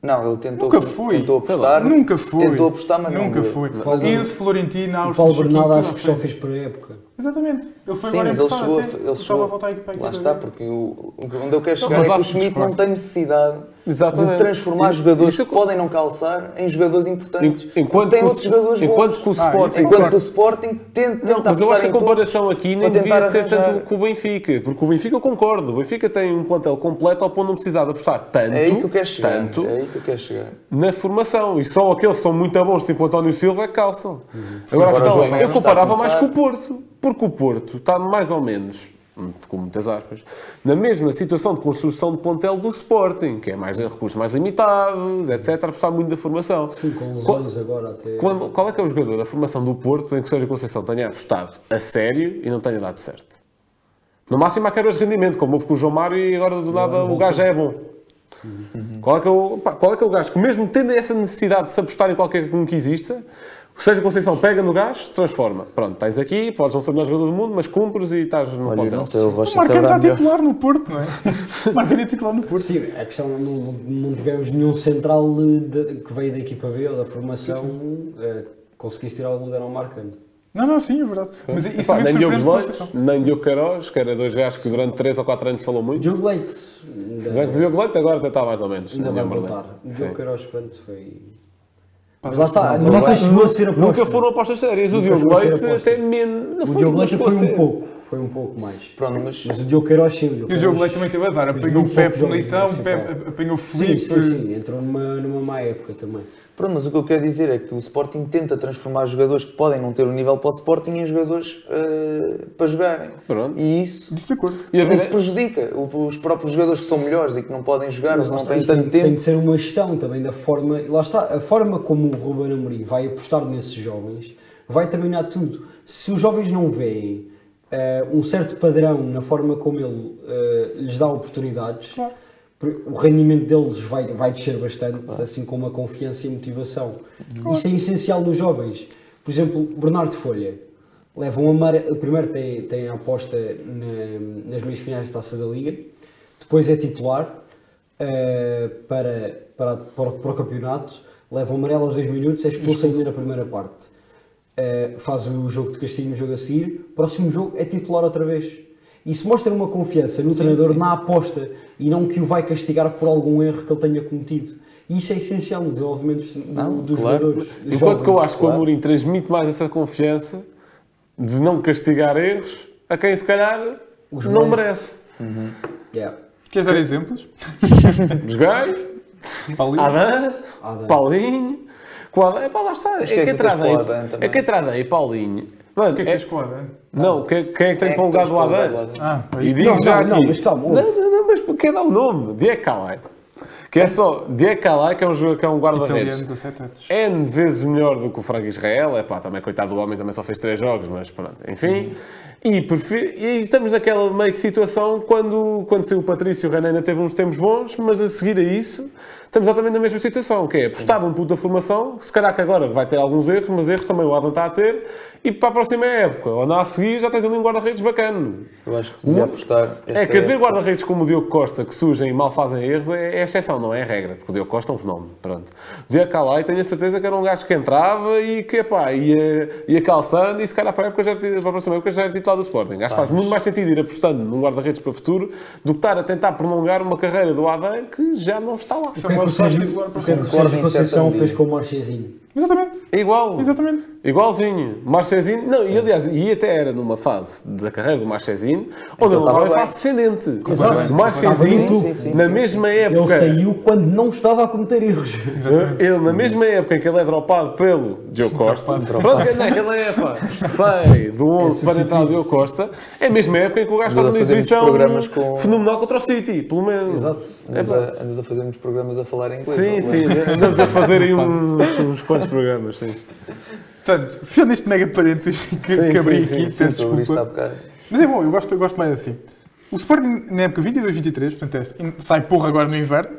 [SPEAKER 6] Não, ele tentou,
[SPEAKER 4] Nunca foi.
[SPEAKER 6] tentou apostar.
[SPEAKER 4] Nunca foi.
[SPEAKER 6] Tentou apostar, mas não
[SPEAKER 4] Nunca
[SPEAKER 6] deu.
[SPEAKER 4] foi.
[SPEAKER 7] Paulo-
[SPEAKER 4] E o Florentino,
[SPEAKER 7] O
[SPEAKER 4] Austin,
[SPEAKER 7] Paulo Bernardo acho que só fez para a época.
[SPEAKER 4] Exatamente. Ele foi
[SPEAKER 6] Sim,
[SPEAKER 4] agora
[SPEAKER 6] mas ele chegou, a-
[SPEAKER 4] até.
[SPEAKER 6] ele chegou
[SPEAKER 4] a voltar para a equipa
[SPEAKER 6] Lá está, porque o, onde eu quero chegar
[SPEAKER 5] mas
[SPEAKER 6] é que o Schmidt não tem necessidade
[SPEAKER 5] Exatamente.
[SPEAKER 6] de transformar jogadores
[SPEAKER 5] Isso
[SPEAKER 6] que podem não calçar em jogadores importantes.
[SPEAKER 5] En- Enquanto,
[SPEAKER 6] tem
[SPEAKER 5] que o,
[SPEAKER 6] outros jogadores
[SPEAKER 5] enquanto
[SPEAKER 6] bons.
[SPEAKER 5] que o
[SPEAKER 4] Ah,
[SPEAKER 5] Sporting.
[SPEAKER 4] isso
[SPEAKER 6] Enquanto que o Sporting tenta, tenta
[SPEAKER 5] Não, mas eu acho que a comparação aqui nem devia ser
[SPEAKER 6] arranjar-
[SPEAKER 5] tanto com o Benfica, porque o Benfica eu concordo, o Benfica tem um plantel completo ao ponto de não precisar de apostar tanto,
[SPEAKER 6] É aí que eu quero chegar.
[SPEAKER 5] tanto
[SPEAKER 6] É aí que eu quero chegar.
[SPEAKER 5] na formação. E só aqueles que são muito bons, tipo o António Silva, é que calçam. Agora a
[SPEAKER 6] Agora o
[SPEAKER 5] questão
[SPEAKER 6] João
[SPEAKER 5] é, eu
[SPEAKER 6] a
[SPEAKER 5] comparava mais com o Porto, porque o Porto está mais ou menos, com muitas aspas, na mesma situação de construção de plantel do Sporting, que é mais recursos mais limitados, etc. Apostar muito da formação.
[SPEAKER 7] Sim, com
[SPEAKER 5] Qual-
[SPEAKER 7] lesões agora até.
[SPEAKER 5] quando- qual é que é o jogador da formação do Porto em que o Sérgio Conceição tenha apostado a sério e não tenha dado certo? No máximo há quebras de rendimento, como houve com o João Mário e agora do nada o gajo já é bom. Qual, é que é o, pá, qual é que é o gajo que mesmo tendo essa necessidade de se apostar em qualquer um que exista, Sérgio Conceição pega no gajo, transforma. Pronto, tens aqui, podes não ser o melhor jogador do mundo, mas cumpres e estás no
[SPEAKER 6] Olha,
[SPEAKER 5] plantel.
[SPEAKER 6] não sei, o
[SPEAKER 4] O
[SPEAKER 6] Rocha
[SPEAKER 4] Marcano está titular no Porto, não é? O Marcano é titular no Porto.
[SPEAKER 7] Sim, a questão não, não, não tivemos nenhum central de- de- que veio da equipa B ou da formação eh, conseguisse tirar o lugar ao Marcano.
[SPEAKER 4] Não, não, sim, é verdade. Mas isso
[SPEAKER 5] Epá,
[SPEAKER 4] também
[SPEAKER 5] nem Diogo Leite, nem Diogo Queiroz, que era dois gajos que durante 3 ou 4 anos se falou muito.
[SPEAKER 7] Diogo Leite.
[SPEAKER 5] Se
[SPEAKER 7] Ainda,
[SPEAKER 5] bem que o Diogo Leite agora até está mais ou menos.
[SPEAKER 7] ainda vai voltar. Diogo Queiroz, pronto, foi. Mas lá está, sei se chegou a ser aposta.
[SPEAKER 5] Nunca foram apostas sérias. O Diogo Leite até menos. Não
[SPEAKER 7] O
[SPEAKER 5] foi,
[SPEAKER 7] Diogo Leite foi um pouco. Foi um pouco mais.
[SPEAKER 6] Pronto, mas
[SPEAKER 7] Mas o Diogo Queiroz sim. O Diogo
[SPEAKER 4] E o Diogo Leite também teve azar. Apanhou o Pepe
[SPEAKER 7] poucos
[SPEAKER 4] Leitão, o Pepe-
[SPEAKER 7] sim,
[SPEAKER 4] apanhou o
[SPEAKER 7] Sim,
[SPEAKER 4] Felipe.
[SPEAKER 7] sim, sim. Entrou numa, numa má época também.
[SPEAKER 6] Pronto, mas o que eu quero dizer é que o Sporting tenta transformar jogadores que podem não ter o nível para o Sporting em jogadores eh, para jogarem.
[SPEAKER 5] Pronto.
[SPEAKER 6] E isso,
[SPEAKER 4] acordo.
[SPEAKER 5] E a
[SPEAKER 6] isso
[SPEAKER 5] ver,
[SPEAKER 6] prejudica os próprios jogadores que são melhores e que não podem jogar,
[SPEAKER 7] Mas
[SPEAKER 6] ou não têm tanto
[SPEAKER 7] tem, tem
[SPEAKER 6] tempo.
[SPEAKER 7] de ser uma gestão também da forma. e Lá está, a forma como o Ruben Amorim vai apostar nesses jovens vai determinar tudo. Se os jovens não veem eh, um certo padrão na forma como ele eh, lhes dá oportunidades, o rendimento deles vai, vai descer bastante, assim como a confiança e a motivação. Isso é essencial nos jovens. Por exemplo, Bernardo Folha. Leva um amarelo. Primeiro tem, tem a aposta na- nas meias finais da taça da Liga, depois é titular eh, para, para, para, o- para o campeonato, leva um amarelo aos 2 minutos, é expulso ainda na primeira parte. Eh, faz o jogo de castigo no jogo a seguir, próximo jogo é titular outra vez. Isso mostra uma confiança no treinador na aposta e não que o vai castigar por algum erro que ele tenha cometido. E isso é essencial no desenvolvimento do-
[SPEAKER 6] Não,
[SPEAKER 7] dos
[SPEAKER 6] claro.
[SPEAKER 7] jogadores. dos
[SPEAKER 5] enquanto que eu
[SPEAKER 7] jovens.
[SPEAKER 5] acho que o Amorim transmite mais essa confiança de não castigar erros a quem se calhar
[SPEAKER 7] Os
[SPEAKER 5] não
[SPEAKER 7] merece.
[SPEAKER 5] merece.
[SPEAKER 7] Yeah.
[SPEAKER 4] Queres dar exemplos? Paulinho?
[SPEAKER 5] Adam,
[SPEAKER 7] Adam.
[SPEAKER 5] Paulinho, com Adam, epá, lá está. É
[SPEAKER 6] que é
[SPEAKER 5] que é que entrada aí, Paulinho. Mano,
[SPEAKER 4] O que é que
[SPEAKER 5] é-
[SPEAKER 4] tens com o Adam?
[SPEAKER 5] não, quem, quem é que tem
[SPEAKER 6] Quem
[SPEAKER 5] para o lugar do
[SPEAKER 6] tens para o
[SPEAKER 5] Adam?
[SPEAKER 6] lugar do Adam?
[SPEAKER 4] Ah,
[SPEAKER 5] E digo
[SPEAKER 7] Não,
[SPEAKER 5] já
[SPEAKER 7] não,
[SPEAKER 5] aqui.
[SPEAKER 7] não, mas calma,
[SPEAKER 5] Não, não, não, mas quer dar o nome? Diego Calai. Que é só. Diego Calai, que é um, jogador- que é um guarda-redes.
[SPEAKER 4] 17 anos.
[SPEAKER 5] N vezes melhor do que o Franco Israel. É pá, também coitado do homem, também só fez 3 jogos, mas pronto, enfim. E, prefi- e estamos naquela meio que situação quando, quando saiu o Patrício, o Renan ainda teve uns tempos bons, mas a seguir a isso, estamos exatamente na mesma situação, que é apostar num puto da formação, se calhar que agora vai ter alguns erros, mas erros também o Adam está a ter, e para a próxima época, ou não a seguir, já tens ali um guarda-redes bacana.
[SPEAKER 6] Eu acho que devia apostar.
[SPEAKER 5] É que haver guarda-redes como o Diogo Costa que surgem e mal fazem erros é, é exceção, não é a regra. Porque o Diogo Costa é um fenómeno. Pronto. O Diogo Calai tenho a certeza que era um gajo que entrava e que epá, ia, ia calçando e se calhar para a, época já, para a próxima época já era titular do Sporting. Acho que faz muito mais sentido ir apostando num guarda-redes para o futuro do que estar a tentar prolongar uma carreira do Adam que já não está lá.
[SPEAKER 7] Conceição
[SPEAKER 6] certa
[SPEAKER 7] fez com o Marchezinho?
[SPEAKER 4] Exatamente.
[SPEAKER 5] É igual.
[SPEAKER 4] Exatamente.
[SPEAKER 5] Igualzinho. Marchezinho. Não, e aliás, e até era numa fase da carreira do Marchezinho onde ele
[SPEAKER 6] estava
[SPEAKER 5] em fase descendente.
[SPEAKER 7] Exato.
[SPEAKER 5] Marchezinho.
[SPEAKER 6] Sim, sim,
[SPEAKER 5] na
[SPEAKER 6] sim.
[SPEAKER 5] mesma
[SPEAKER 7] Ele
[SPEAKER 5] época.
[SPEAKER 7] saiu quando não estava a cometer erros.
[SPEAKER 5] Ele, na mesma época em que ele é dropado pelo Diogo Costa, pronto, que naquela época sai do 11 para entrar o Diogo Costa, é a mesma época em que o gajo faz uma exibição
[SPEAKER 6] com-
[SPEAKER 5] fenomenal contra o City, pelo menos.
[SPEAKER 7] Exato.
[SPEAKER 6] Andas a, andas a fazer muitos programas a falar inglês.
[SPEAKER 5] Sim,
[SPEAKER 6] não?
[SPEAKER 5] sim, andamos a fazer aí uns, uns quantos programas, sim.
[SPEAKER 4] Portanto, fechando este mega parênteses que,
[SPEAKER 5] Sim,
[SPEAKER 4] que abri
[SPEAKER 5] sim,
[SPEAKER 4] aqui,
[SPEAKER 5] sim,
[SPEAKER 4] peço
[SPEAKER 6] Sim,
[SPEAKER 4] desculpa. Mas é bom, eu gosto, eu gosto mais assim. O Sporting, na época 22-23, portanto, sai porra agora no inverno,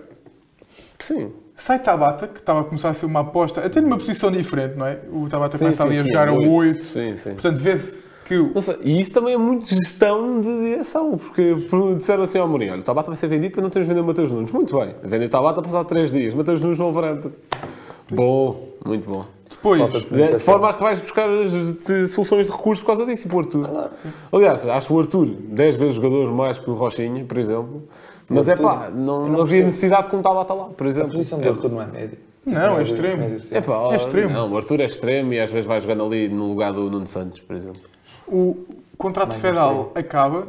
[SPEAKER 5] Sim.
[SPEAKER 4] sai Tabata, que estava a começar a ser uma aposta, até numa posição diferente, não é? O Tabata
[SPEAKER 5] Sim,
[SPEAKER 4] começa ali
[SPEAKER 5] sim,
[SPEAKER 4] a
[SPEAKER 5] sim,
[SPEAKER 4] jogar a
[SPEAKER 5] oito.
[SPEAKER 4] 8.
[SPEAKER 5] Sim, sim.
[SPEAKER 4] Portanto, vê-se que
[SPEAKER 5] sei, e isso também é muito gestão de direção, porque por- disseram assim ao Mourinho, olha, o Tabata vai ser vendido para não teres vender o Mateus Nunes. Muito bem, vendeu o Tabata passado 3 dias, Mateus Nunes no Wolverhampton. Bom, muito bom.
[SPEAKER 4] Depois,
[SPEAKER 6] de
[SPEAKER 5] De forma a que vais buscar as de- soluções de recurso por causa disso, e para o Arthur. Aliás, acho o Arthur 10 vezes jogador mais que o Rochinha, por exemplo. Mas é pá, não, não havia necessidade que um Tabata lá, por
[SPEAKER 6] A
[SPEAKER 5] exemplo.
[SPEAKER 6] posição do Arthur não é médio.
[SPEAKER 4] Não, é
[SPEAKER 6] Médio-
[SPEAKER 4] extremo.
[SPEAKER 6] sim.
[SPEAKER 5] É pá,
[SPEAKER 4] É extremo.
[SPEAKER 5] Não, o Arthur é extremo e às vezes vai jogando ali no lugar do Nuno Santos, por exemplo.
[SPEAKER 4] o contrato federal acaba,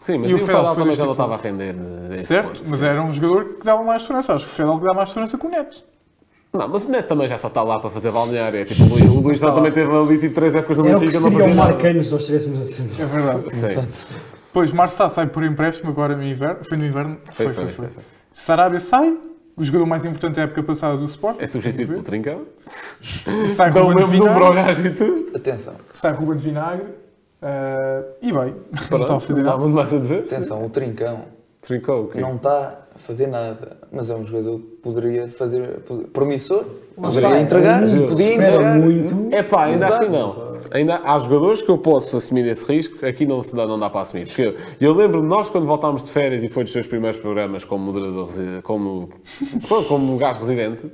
[SPEAKER 5] Sim, mas
[SPEAKER 4] E o Fedal
[SPEAKER 5] Fedal também já não estava a render. eh,
[SPEAKER 4] certo?
[SPEAKER 5] ponto,
[SPEAKER 4] Mas
[SPEAKER 5] sim.
[SPEAKER 4] era um jogador que dava mais segurança. Acho que o Fedal que dá mais segurança que o Neto.
[SPEAKER 5] Não, mas o Neto também já só está lá para fazer balneário. É tipo, o Luís, também teve ali tipo 3 épocas no
[SPEAKER 7] que
[SPEAKER 5] Benfica, não
[SPEAKER 7] seria
[SPEAKER 5] fazia nada.
[SPEAKER 7] Marcanos se nós estivéssemos a descender.
[SPEAKER 4] É verdade.
[SPEAKER 5] Sim.
[SPEAKER 4] Depois, Marçal sai por empréstimo agora no inverno. Foi no inverno?
[SPEAKER 5] Foi, foi, foi.
[SPEAKER 4] Sarabia sai, o jogador mais importante da época passada do Sport.
[SPEAKER 5] É substituído pelo Trincão.
[SPEAKER 4] Sai
[SPEAKER 5] Dá
[SPEAKER 4] Ruben Vinagre.
[SPEAKER 5] e tudo.
[SPEAKER 6] Atenção,
[SPEAKER 4] Sai Ruben Vinagre. eh, e bem, não está a
[SPEAKER 5] Pronto,
[SPEAKER 4] fazer
[SPEAKER 5] não há
[SPEAKER 4] nada.
[SPEAKER 5] muito mais a dizer.
[SPEAKER 6] atenção, o Trincão
[SPEAKER 5] Trincão, o quê?
[SPEAKER 6] não está a fazer nada, mas é um jogador que poderia fazer promissor,
[SPEAKER 7] Lá
[SPEAKER 6] poderia entregar,
[SPEAKER 7] é muito,
[SPEAKER 6] podia entregar.
[SPEAKER 7] muito.
[SPEAKER 5] É pá, ainda
[SPEAKER 6] Exato.
[SPEAKER 5] assim não. Ainda há jogadores que eu posso assumir esse risco, aqui não, se dá, não dá para assumir. Porque eu, eu lembro-me, nós quando voltámos de férias e foi dos seus primeiros programas como moderador, como, como gajo residente,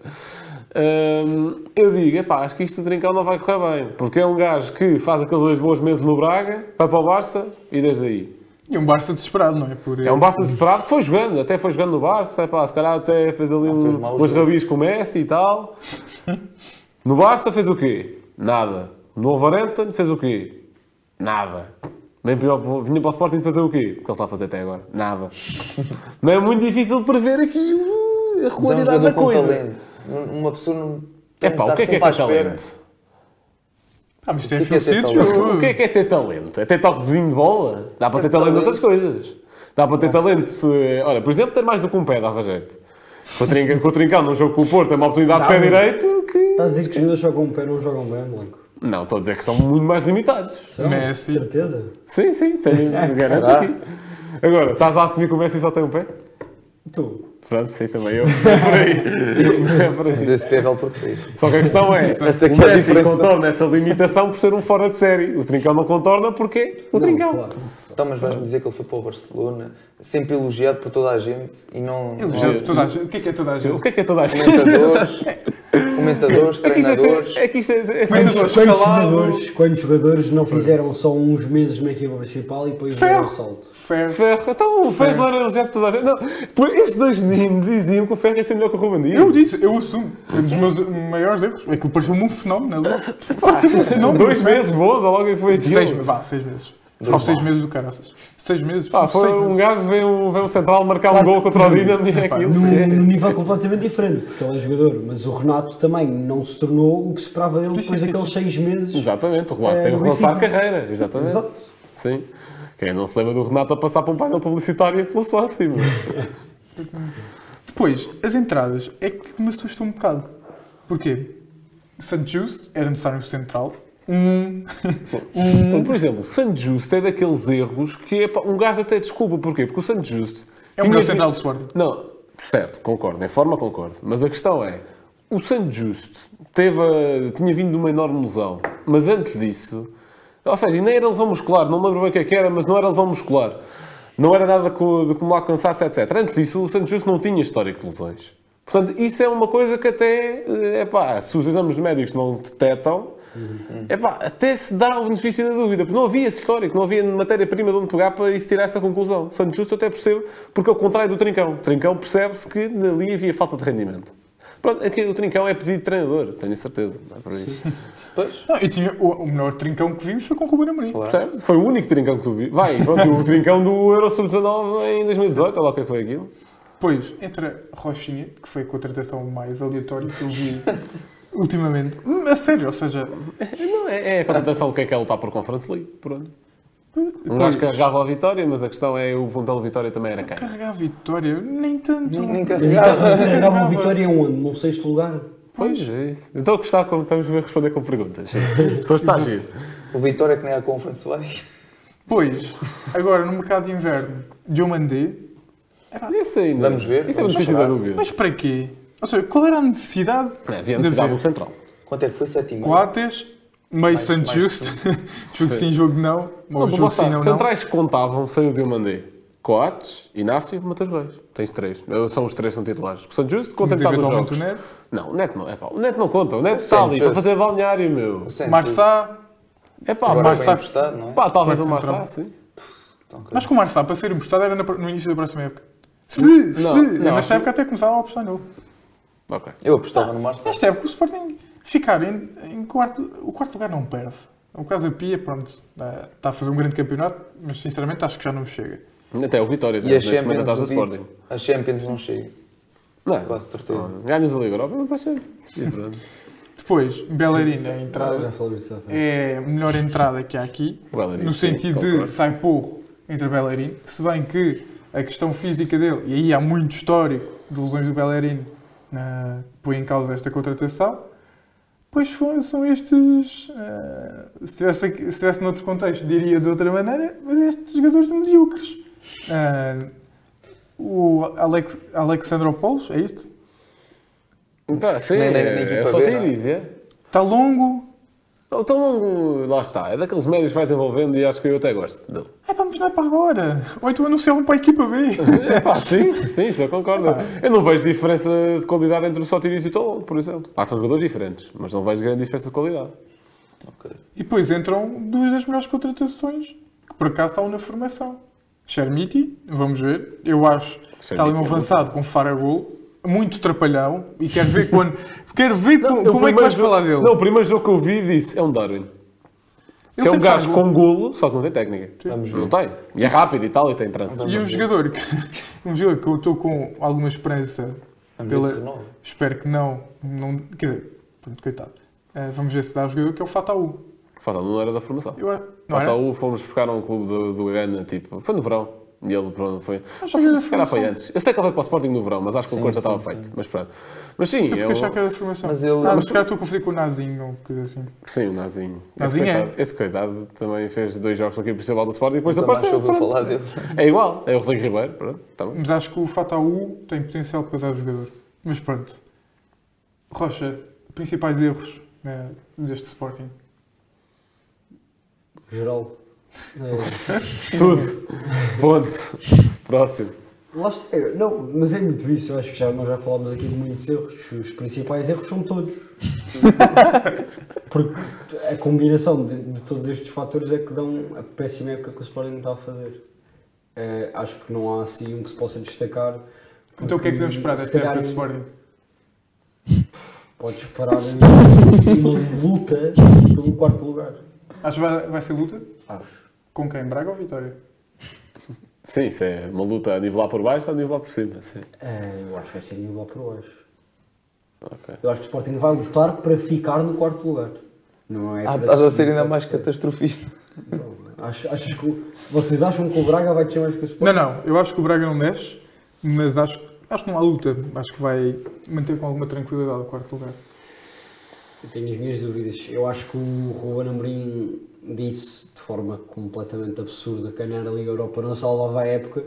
[SPEAKER 5] hum, eu digo, epá, acho que isto do Trincão não vai correr bem. Porque é um gajo que faz aqueles dois bons meses no Braga, vai para o Barça e desde aí.
[SPEAKER 4] E um Barça desesperado, não é? Por,
[SPEAKER 5] É um Barça desesperado que foi jogando, até foi jogando no Barça, epá, se calhar até fez ali um,
[SPEAKER 6] fez jogo.
[SPEAKER 5] rabis com o Messi e tal. No Barça fez o quê? Nada. No Wolverhampton fez o quê? Nada. Vem para Vinha para o Sporting fazer o quê? O que ele está a fazer até agora? Nada. Não é muito difícil prever aqui uh, a
[SPEAKER 6] é
[SPEAKER 5] regularidade da coisa.
[SPEAKER 6] talento. Uma pessoa não tem
[SPEAKER 5] Epá,
[SPEAKER 6] de
[SPEAKER 5] o que é que é
[SPEAKER 6] espera.
[SPEAKER 5] talento?
[SPEAKER 4] Ah, mas isto é
[SPEAKER 6] O que é que é ter
[SPEAKER 4] filosofia.
[SPEAKER 6] talento?
[SPEAKER 5] O que é que é ter talento? É ter toquezinho de bola? Dá para ter
[SPEAKER 6] Ter
[SPEAKER 5] talento
[SPEAKER 6] talento.
[SPEAKER 5] noutras coisas. Dá para ter talento se... Olha, por exemplo, ter mais do que um pé dava jeito. Com o Trincão, com o Trincão num jogo com o Porto, tem uma oportunidade de pé direito que...
[SPEAKER 7] Estás a dizer que os jogadores jogam um pé não jogam bem, Blanco?
[SPEAKER 5] Não, estou a dizer que são muito mais limitados.
[SPEAKER 7] Será?
[SPEAKER 4] Messi.
[SPEAKER 7] Certeza?
[SPEAKER 5] Sim, sim, tenho, garanto
[SPEAKER 6] Será?
[SPEAKER 5] aqui. Agora, estás a assumir que o Messi só tem um pé?
[SPEAKER 7] Tu.
[SPEAKER 5] Pronto, sim, também eu. É por aí. É por aí.
[SPEAKER 6] Mas esse PRL por três.
[SPEAKER 5] Só que a questão é,
[SPEAKER 6] Essa
[SPEAKER 5] o
[SPEAKER 6] aqui é a
[SPEAKER 5] Messi
[SPEAKER 6] diferença.
[SPEAKER 5] contorna essa limitação por ser um fora de série. O Trincão não contorna porque o Trincão.
[SPEAKER 7] Claro.
[SPEAKER 6] Então, mas vais-me dizer que ele foi para o Barcelona, sempre elogiado por toda a gente e não.
[SPEAKER 4] Elogiado por toda a gente. O que é que é toda a gente?
[SPEAKER 5] O que é que é toda a gente?
[SPEAKER 6] Comentadores, comentadores,
[SPEAKER 5] É que isto é,
[SPEAKER 6] treinadores.
[SPEAKER 5] é que isto é, é
[SPEAKER 4] Comentadores.
[SPEAKER 7] Quantos
[SPEAKER 4] Escalado.
[SPEAKER 7] jogadores, quantos jogadores não fizeram só uns meses na equipa principal e depois deram o
[SPEAKER 4] Ferro.
[SPEAKER 7] salto?
[SPEAKER 4] Ferro.
[SPEAKER 5] Ferro. Então o Ferro era elogiado por toda a gente. Não, por estes dois meninos diziam que o Ferro ia ser melhor que o Ruben Dias.
[SPEAKER 4] Eu disse, eu assumo. Foi um dos meus maiores erros. Aquilo pareceu-me um fenómeno. não é? Pareceu-me um fenómeno.
[SPEAKER 5] Dois meses bons, ou logo é que foi aquilo.
[SPEAKER 4] Seis, vá, seis meses. Foram seis meses do caraças. Seis meses.
[SPEAKER 5] Pá, foi
[SPEAKER 4] seis
[SPEAKER 5] um
[SPEAKER 4] meses.
[SPEAKER 5] gajo vê um, vê um central marcar um gol contra o Dinamo e é aquilo.
[SPEAKER 7] Num, num nível completamente diferente, porque ele é jogador, mas o Renato também não se tornou o que se esperava dele
[SPEAKER 4] Sim,
[SPEAKER 7] depois
[SPEAKER 4] sim,
[SPEAKER 7] daqueles seis meses.
[SPEAKER 5] Exatamente, o Renato
[SPEAKER 7] É,
[SPEAKER 5] tem um
[SPEAKER 7] no
[SPEAKER 5] relançar
[SPEAKER 7] Benfica.
[SPEAKER 5] carreira. Exatamente.
[SPEAKER 7] Exato.
[SPEAKER 5] Sim. Quem não se lembra do Renato a passar para um painel publicitário pelo Swansea. meu.
[SPEAKER 4] Depois, as entradas é que me assustam um bocado. Porquê? Santos Justo era necessário central. Um.
[SPEAKER 5] Então, Por exemplo, o Santos Justo é daqueles erros que é, um gajo até desculpa. Porquê? Porque o Santos Justo.
[SPEAKER 4] É o melhor central do Sporting.
[SPEAKER 5] Não, certo, concordo, em forma concordo. Mas a questão é, o Santos Justo teve a- tinha vindo de uma enorme lesão, mas antes disso, ou seja, nem era lesão muscular, não lembro bem o que é que era, mas não era lesão muscular. Não era nada de acumular cansaço, etc. Antes disso, o Santos Justo não tinha histórico de lesões. Portanto, isso é uma coisa que até, é pá, se os exames médicos não detectam, Epá, até se dá o benefício da dúvida, porque não havia esse histórico, não havia matéria-prima de onde pegar para isso tirar essa conclusão. Santos Justo eu até percebo, porque ao contrário do Trincão. O Trincão percebe-se que ali havia falta de rendimento. Pronto, aqui o Trincão é pedido de treinador, tenho a certeza. Não é por.
[SPEAKER 6] Pois,
[SPEAKER 4] Não, e tinha, o, o melhor trincão que vimos foi com o Ruben Amorim.
[SPEAKER 6] claro.
[SPEAKER 5] Certo? Foi o único Trincão que tu vi. Vai, pronto, o Trincão do Euro Sub-19 em 2018, olha lá o que é que foi aquilo.
[SPEAKER 4] Depois entra Rochinha, que foi a contratação mais aleatória que eu vi ultimamente. A sério, ou seja,
[SPEAKER 5] Não, é, é a contratação do que é que é lutar por Conference League. Pronto. Um gajo carregava a vitória, mas a questão é o pontal de vitória também era quem?
[SPEAKER 4] carregar a vitória, nem tanto.
[SPEAKER 6] Nem, nem carregava.
[SPEAKER 7] carregava a vitória onde? Num sexto lugar?
[SPEAKER 5] Pois é isso. A gostar como estamos a responder com perguntas. As pessoas está a giro.
[SPEAKER 6] O Vitória que nem a Conference vai.
[SPEAKER 4] Depois, agora no mercado de inverno, Diomandé,
[SPEAKER 5] Isso ainda.
[SPEAKER 6] Vamos ver,
[SPEAKER 5] Isso é
[SPEAKER 6] vamos
[SPEAKER 5] benefício da dúvida.
[SPEAKER 4] mas para quê? Ou seja, qual era a necessidade
[SPEAKER 5] É, havia
[SPEAKER 4] de
[SPEAKER 5] necessidade do central.
[SPEAKER 6] Quanto é que foi? 7 e?
[SPEAKER 4] Coates,
[SPEAKER 6] mais
[SPEAKER 4] Justo, jogo sim, jogo não, ou
[SPEAKER 5] Não,
[SPEAKER 4] jogo sim, não, não.
[SPEAKER 5] centrais que contavam sem o Diomandé. Coates, Inácio, Matheus Reis. Tens três. São os três que são titulares. O Santos Justo conta
[SPEAKER 4] Mas eventualmente
[SPEAKER 5] jogos.
[SPEAKER 4] o Neto,
[SPEAKER 5] Não, o Neto não. É pá, o Neto não conta. O Neto
[SPEAKER 6] O
[SPEAKER 5] está ali para fazer balneário, meu.
[SPEAKER 6] O.
[SPEAKER 4] Marçá,
[SPEAKER 5] É pá,
[SPEAKER 6] Agora
[SPEAKER 5] Marçá.
[SPEAKER 6] não é?
[SPEAKER 5] Pá, talvez o Marçá, sim.
[SPEAKER 6] Então.
[SPEAKER 4] Mas com o Marçal, para ser emprestado, era no início da próxima época. Se,
[SPEAKER 5] Não,
[SPEAKER 4] se,
[SPEAKER 5] não,
[SPEAKER 4] nesta época até começava a apostar nele.
[SPEAKER 5] Ok.
[SPEAKER 6] Eu apostava no Marcelo.
[SPEAKER 4] Nesta época o Sporting ficar em, em quarto, o quarto lugar não perde. O Casa Pia, pronto, está a fazer um grande campeonato, mas sinceramente acho que já não chega.
[SPEAKER 5] Até o Vitória.
[SPEAKER 6] E a
[SPEAKER 5] neste momento
[SPEAKER 6] Champions,
[SPEAKER 5] do. Sporting.
[SPEAKER 6] a Champions não chega.
[SPEAKER 5] Não,
[SPEAKER 6] Quase certeza.
[SPEAKER 5] não, Ganhas a Liga Europa, mas acho que. Pronto.
[SPEAKER 4] Depois, Bellerin, a
[SPEAKER 7] Ah, já
[SPEAKER 4] entrada,
[SPEAKER 7] frente.
[SPEAKER 4] é a melhor entrada que há aqui,
[SPEAKER 5] Bellerin,
[SPEAKER 4] no
[SPEAKER 5] sim,
[SPEAKER 4] sentido de
[SPEAKER 5] concordo.
[SPEAKER 4] sai porro entre Bellerin, se bem que a questão física dele, e aí há muito histórico de lesões do Bellerin, na, põe em causa esta contratação, pois são estes, eh, se, tivesse, aqui- se estivesse noutro contexto diria de outra maneira, mas estes jogadores medíocres. Ah, o Alex, Alexandropoulos, é isto?
[SPEAKER 5] Tá, sim,
[SPEAKER 6] Nem- nem- nem
[SPEAKER 5] é, é só ter
[SPEAKER 6] não é?
[SPEAKER 5] isso, é?
[SPEAKER 4] Está longo,
[SPEAKER 5] Não, tão longo, lá está. É daqueles médios que vais envolvendo e acho que eu até gosto dele.
[SPEAKER 4] é vamos não é para agora, ou então anunciavam para a equipa B.
[SPEAKER 5] É pá, sim, sim, isso eu concordo. Eu não vejo diferença de qualidade entre o Sotiris e o Tolong, por exemplo. Há são jogadores diferentes, mas não vejo grande diferença de qualidade.
[SPEAKER 6] Ok.
[SPEAKER 4] E depois entram duas das melhores contratações que por acaso estavam na formação. Chermiti, vamos ver. Eu acho que está ali um
[SPEAKER 5] é
[SPEAKER 4] avançado com Faragul, muito trapalhão. E quero ver quando. quero ver
[SPEAKER 5] Não,
[SPEAKER 4] co-
[SPEAKER 5] o
[SPEAKER 4] como é que vais
[SPEAKER 5] jogo-
[SPEAKER 4] falar dele.
[SPEAKER 5] Não, o primeiro jogo que eu vi disse é um Darwin.
[SPEAKER 4] Ele
[SPEAKER 5] é um gajo com golo, só que não tem técnica. Não tem. E é rápido e tal, e tem trança.
[SPEAKER 4] E um jogador, que, um jogador que eu estou com alguma esperança, pela- espero que não, não quer dizer, pronto, coitado. Eh, vamos ver se dá o jogador que é o Fataú.
[SPEAKER 5] Fatal não era da formação.
[SPEAKER 4] Eu?
[SPEAKER 5] Fataú fomos buscar a um clube do, do Gana, tipo, foi no verão. E ele pronto, foi.
[SPEAKER 4] Era da
[SPEAKER 5] se calhar foi antes. Eu sei que ele veio para o Sporting no verão, mas acho que o
[SPEAKER 7] Sim,
[SPEAKER 5] curso já
[SPEAKER 7] sim,
[SPEAKER 5] estava
[SPEAKER 7] sim.
[SPEAKER 5] feito. Mas pronto. Mas sim,
[SPEAKER 4] Foi porque
[SPEAKER 5] um-
[SPEAKER 4] achava que era formação.
[SPEAKER 6] Mas ele-
[SPEAKER 4] Ah,
[SPEAKER 6] mas-
[SPEAKER 4] se calhar estou a confundir com o Nazinho ou coisa assim.
[SPEAKER 5] Sim, o Nazinho.
[SPEAKER 4] Nazinho
[SPEAKER 5] esse,
[SPEAKER 4] é.
[SPEAKER 5] coitado, esse coitado também fez dois jogos aqui principal do Sporting e depois apareceu.
[SPEAKER 6] ouviu
[SPEAKER 5] pronto.
[SPEAKER 6] falar dele.
[SPEAKER 5] É igual, é o Rodrigo Ribeiro. Pronto, tá bem.
[SPEAKER 4] Mas acho que o Fataú tem potencial para dar jogador. Mas pronto. Rocha, principais erros né, deste Sporting.
[SPEAKER 7] Geral. É,
[SPEAKER 5] Tudo. Ponto. Próximo.
[SPEAKER 7] está. É, Não, mas é muito isso. Eu acho que já, nós já falámos aqui de muitos erros. Os principais erros são todos. Porque a combinação de, de todos estes fatores é que dão a péssima época que o Sporting está a fazer. É, acho que não há assim um que se possa destacar.
[SPEAKER 4] Então o que é que devemos esperar desta época do Sporting?
[SPEAKER 7] Pode esperar uma luta pelo quarto lugar.
[SPEAKER 4] Acho que vai, vai ser luta?
[SPEAKER 7] Acho.
[SPEAKER 4] Com quem? Braga ou Vitória?
[SPEAKER 5] Sim, isso é uma luta a nivelar por baixo ou a nivelar por cima. Sim.
[SPEAKER 7] É, eu acho que vai ser nível por baixo.
[SPEAKER 5] Ok.
[SPEAKER 7] Eu acho que o Sporting vai lutar para ficar no quarto lugar. Não é
[SPEAKER 6] Ah,
[SPEAKER 7] para
[SPEAKER 6] estás a ser ainda mais catastrofista.
[SPEAKER 7] Então, acho- achas que vocês acham que o Braga vai descer mais que o Sporting?
[SPEAKER 4] Não, não. Eu acho que o Braga não desce, mas acho, acho que não há luta. Acho que vai manter com alguma tranquilidade o quarto lugar.
[SPEAKER 7] Eu tenho as minhas dúvidas. Eu acho que o Ruben Amorim disse de forma completamente absurda que a Liga Europa não salvava a época.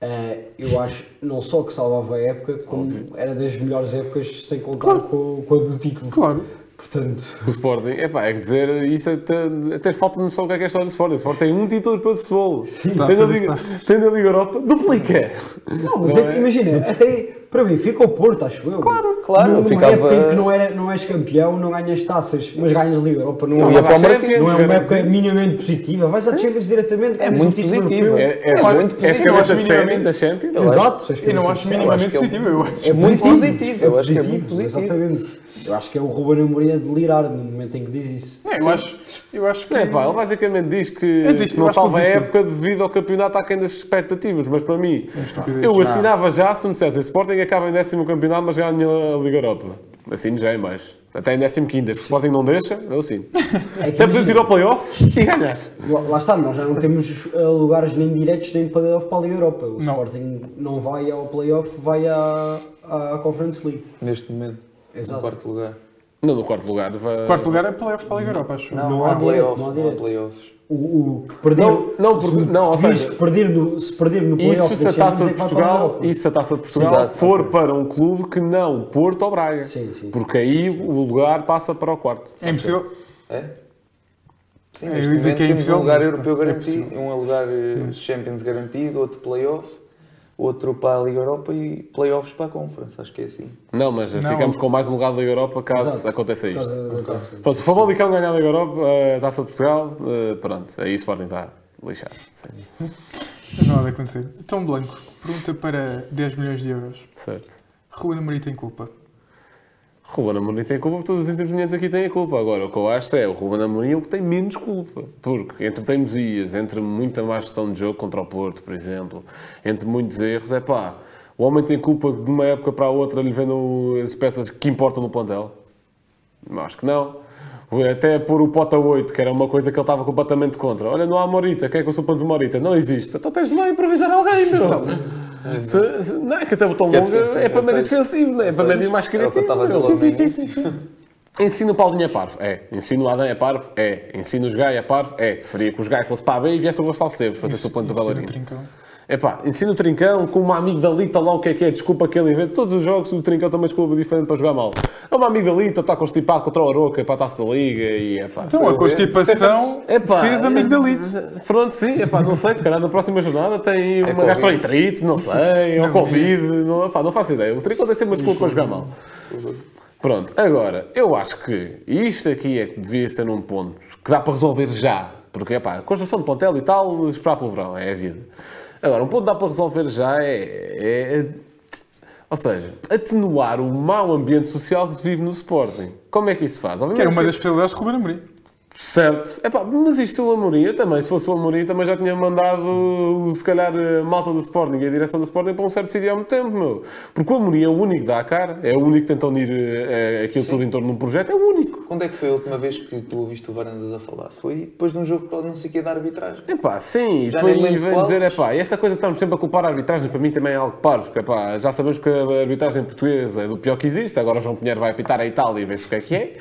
[SPEAKER 7] Eh, eu acho não só que salvava a época, como era das melhores épocas sem contar com, com a do título.
[SPEAKER 4] Claro.
[SPEAKER 7] Portanto,
[SPEAKER 5] O Sporting, epá, é que dizer isso é ter, é ter falta de noção do que é que é a história do Sporting. O Sporting tem um título para o futebol. Tem
[SPEAKER 4] Taça
[SPEAKER 5] da
[SPEAKER 4] das
[SPEAKER 5] Liga, tem da Liga Europa, duplica.
[SPEAKER 7] não, mas
[SPEAKER 5] Não
[SPEAKER 7] é que
[SPEAKER 5] é?
[SPEAKER 7] imagina, até Para mim, fica o Porto, acho eu. Claro,
[SPEAKER 6] claro,
[SPEAKER 7] Numa
[SPEAKER 6] ficava-
[SPEAKER 7] época em que não, era, não és campeão, não ganhas taças, mas ganhas Liga Europa. Não, é-
[SPEAKER 6] ia para
[SPEAKER 5] Champions,
[SPEAKER 6] Marquês.
[SPEAKER 7] não é uma época minimamente positiva. Vais à Champions diretamente,
[SPEAKER 6] É muito
[SPEAKER 7] um
[SPEAKER 6] positivo.
[SPEAKER 5] É, é,
[SPEAKER 6] Olha,
[SPEAKER 5] muito és
[SPEAKER 6] eu
[SPEAKER 5] cabeça de série da Champions?
[SPEAKER 7] Exato, és
[SPEAKER 4] E não acho minimamente
[SPEAKER 6] é
[SPEAKER 4] positivo, eu acho.
[SPEAKER 6] É muito positivo, eu acho que é muito positivo.
[SPEAKER 7] Exatamente. Eu acho que é o Ruben Amorim a delirar no momento em que diz isso.
[SPEAKER 4] Não, eu, acho, eu acho que.
[SPEAKER 5] É pá, ele basicamente diz que não salva a época devido ao campeonato aquém das expectativas, mas para mim,
[SPEAKER 4] estupidez.
[SPEAKER 5] eu assinava já se me dissessem Sporting acaba em décimo campeonato, mas ganha a Liga Europa. Assino já em mais. Até em décimo quinto. Se o Sporting não deixa, eu assino.
[SPEAKER 7] É
[SPEAKER 5] Até podemos ir ao playoff e ganhar.
[SPEAKER 7] Lá, lá está, nós já não temos eh, lugares nem diretos nem playoff para a Liga Europa. O
[SPEAKER 4] Não.
[SPEAKER 7] Sporting não vai ao playoff, vai à, à Conference League.
[SPEAKER 6] Neste momento,
[SPEAKER 7] Exato.
[SPEAKER 6] no quarto lugar.
[SPEAKER 5] Não, no quarto lugar. Vai...
[SPEAKER 4] Quarto lugar é playoff para a Liga Europa, acho.
[SPEAKER 6] Não,
[SPEAKER 7] Não
[SPEAKER 6] há
[SPEAKER 7] há direto,
[SPEAKER 6] playoff,
[SPEAKER 7] não há
[SPEAKER 6] não há playoffs.
[SPEAKER 7] O, o que perder,
[SPEAKER 5] Não, não, porque-
[SPEAKER 7] se,
[SPEAKER 5] não, ou seja,
[SPEAKER 7] perder no, se perder no playoff
[SPEAKER 5] Isso se a taça de
[SPEAKER 7] é
[SPEAKER 5] Portugal, isso se a taça de Portugal
[SPEAKER 6] Exato,
[SPEAKER 5] for para um clube que não Porto ou Braga.
[SPEAKER 7] Sim, sim.
[SPEAKER 5] Porque aí o lugar passa para o quarto.
[SPEAKER 4] É impossível.
[SPEAKER 6] É? Sim,
[SPEAKER 4] É, eu
[SPEAKER 6] momento
[SPEAKER 4] que é
[SPEAKER 6] temos um lugar europeu
[SPEAKER 4] é
[SPEAKER 6] garantido,
[SPEAKER 4] possível.
[SPEAKER 6] um lugar eh, Champions garantido, outro playoff, outro para a Liga Europa e playoffs para a Conference, acho que é assim.
[SPEAKER 5] Não, mas
[SPEAKER 4] Não.
[SPEAKER 5] ficamos com mais um lugar da Liga Europa caso
[SPEAKER 7] Exato.
[SPEAKER 5] aconteça isto.
[SPEAKER 7] taça.
[SPEAKER 5] Pronto, se o Famalicão ganhar a Liga Europa, a Taça de Portugal, eh, pronto, aí o Sporting está lixado. Sim.
[SPEAKER 4] Não há de acontecer. Então, Blanco, pergunta para 10 milhões de euros.
[SPEAKER 5] Certo.
[SPEAKER 4] Ruben Amorim tem culpa?
[SPEAKER 5] Ruben Amorim tem culpa, todos os intervenientes aqui têm a culpa. Agora, o que eu acho é o Ruben Amorim é o que tem menos culpa. Porque entre teimosias, entre muita má gestão de jogo contra o Porto, por exemplo, entre muitos erros, é pá, o homem tem culpa de uma época para a outra lhe vendam as peças que importam no plantel? Acho que não. Até pôr o Pota 8, que era uma coisa que ele estava completamente contra. Olha, não há Morita. Quem é que eu suponho de Morita? Não existe. Então tens lá improvisar alguém, meu. Se- se- não é que até o tão
[SPEAKER 6] Que é
[SPEAKER 5] é para médio defensivo, não é? É para
[SPEAKER 6] sei.
[SPEAKER 5] médio mais
[SPEAKER 6] É
[SPEAKER 5] criativo.
[SPEAKER 6] logo
[SPEAKER 5] Sim, sim, sim, sim. Ensino o Paulinho é parvo? É. Ensino o Adam é parvo? É. Ensino os Gai é parvo? É. Preferia que os Gai fosse para a B e viesse o Gonçalo Esteves para ser suplente do
[SPEAKER 4] Isso é no
[SPEAKER 5] bailarino.
[SPEAKER 4] Trincão.
[SPEAKER 5] É pá, ensino o Trincão com uma amigdalita lá o que é que é, desculpa que ele inventa. Todos os jogos o Trincão tem uma desculpa diferente para jogar mal. É uma amigdalita, está constipado contra o Aroca para a taça da Liga e é pá.
[SPEAKER 4] Então, a constipação
[SPEAKER 5] Epá,
[SPEAKER 4] fez amigdalite.
[SPEAKER 5] Pronto, sim, epá, não sei, se calhar na próxima jornada tem uma
[SPEAKER 6] Covid.
[SPEAKER 5] gastroenterite, não sei, ou Covid, não, epá, não faço ideia. O Trincão tem sempre uma desculpa para jogar mal. Pronto, agora, eu acho que isto aqui é que devia ser um ponto que dá para resolver já. Porque, epá, a construção de plantel e tal, esperar pelo verão, é a vida. Agora, um ponto que dá para resolver já é, é- ou seja, atenuar o mau ambiente social que se vive no Sporting. Como é que isso se faz?
[SPEAKER 4] Que era uma das especialidades de Ruben Amorim.
[SPEAKER 5] Certo. Epá, mas isto o Amorim, eu também, se fosse o Amorim, também já tinha mandado, se calhar, a malta do Sporting e a direção do Sporting para um certo sítio ao mesmo tempo, meu. Porque o Amorim é o único que dá a cara, é o único que tenta unir eh, aquilo tudo em torno de um projeto, é o único.
[SPEAKER 6] Quando é que foi a última vez que tu ouviste o Varandas a falar? Foi depois de um jogo para não sei o que da arbitragem.
[SPEAKER 5] Epá, sim, e
[SPEAKER 6] Já
[SPEAKER 5] depois vem
[SPEAKER 6] qual.
[SPEAKER 5] dizer, epá, e esta coisa estamos sempre a culpar a arbitragem, para mim também é algo parvo, porque epá, já sabemos que a arbitragem portuguesa é do pior que existe, agora João Pinheiro vai apitar a Itália e ver-se o que é que é.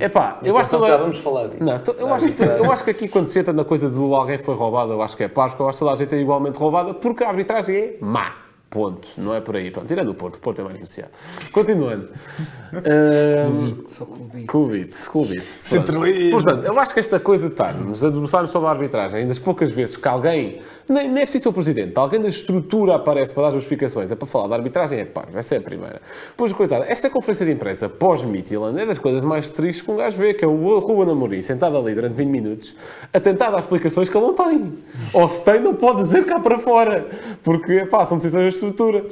[SPEAKER 5] Epá, eu acho que
[SPEAKER 6] Então,
[SPEAKER 5] toda-
[SPEAKER 6] já vamos falar disso.
[SPEAKER 5] Não, eu, acho, que- eu acho que aqui quando se entra na coisa do alguém foi roubado, eu acho que é porque eu acho que toda a gente é igualmente roubada, porque a arbitragem é má. Ponto. Não é por aí. Pronto, tirando o Porto. O Porto é mais beneficiado. Continuando. Ahm, Covid. Covid. Portanto, eu acho que esta coisa de estarmos a debruçar sobre a arbitragem, ainda das poucas vezes que alguém, nem, nem é preciso ser o Presidente, alguém da estrutura aparece para dar justificações, é para falar da arbitragem, é parvo. Essa é a primeira. Pois, coitado, esta conferência de imprensa pós-Midtjylland é das coisas mais tristes que um gajo vê, que é o Ruben Amorim sentado ali durante 20 minutos a tentar dar explicações que ele não tem. Ou se tem, não pode dizer cá para fora. Porque, pá, são decisões estrutura.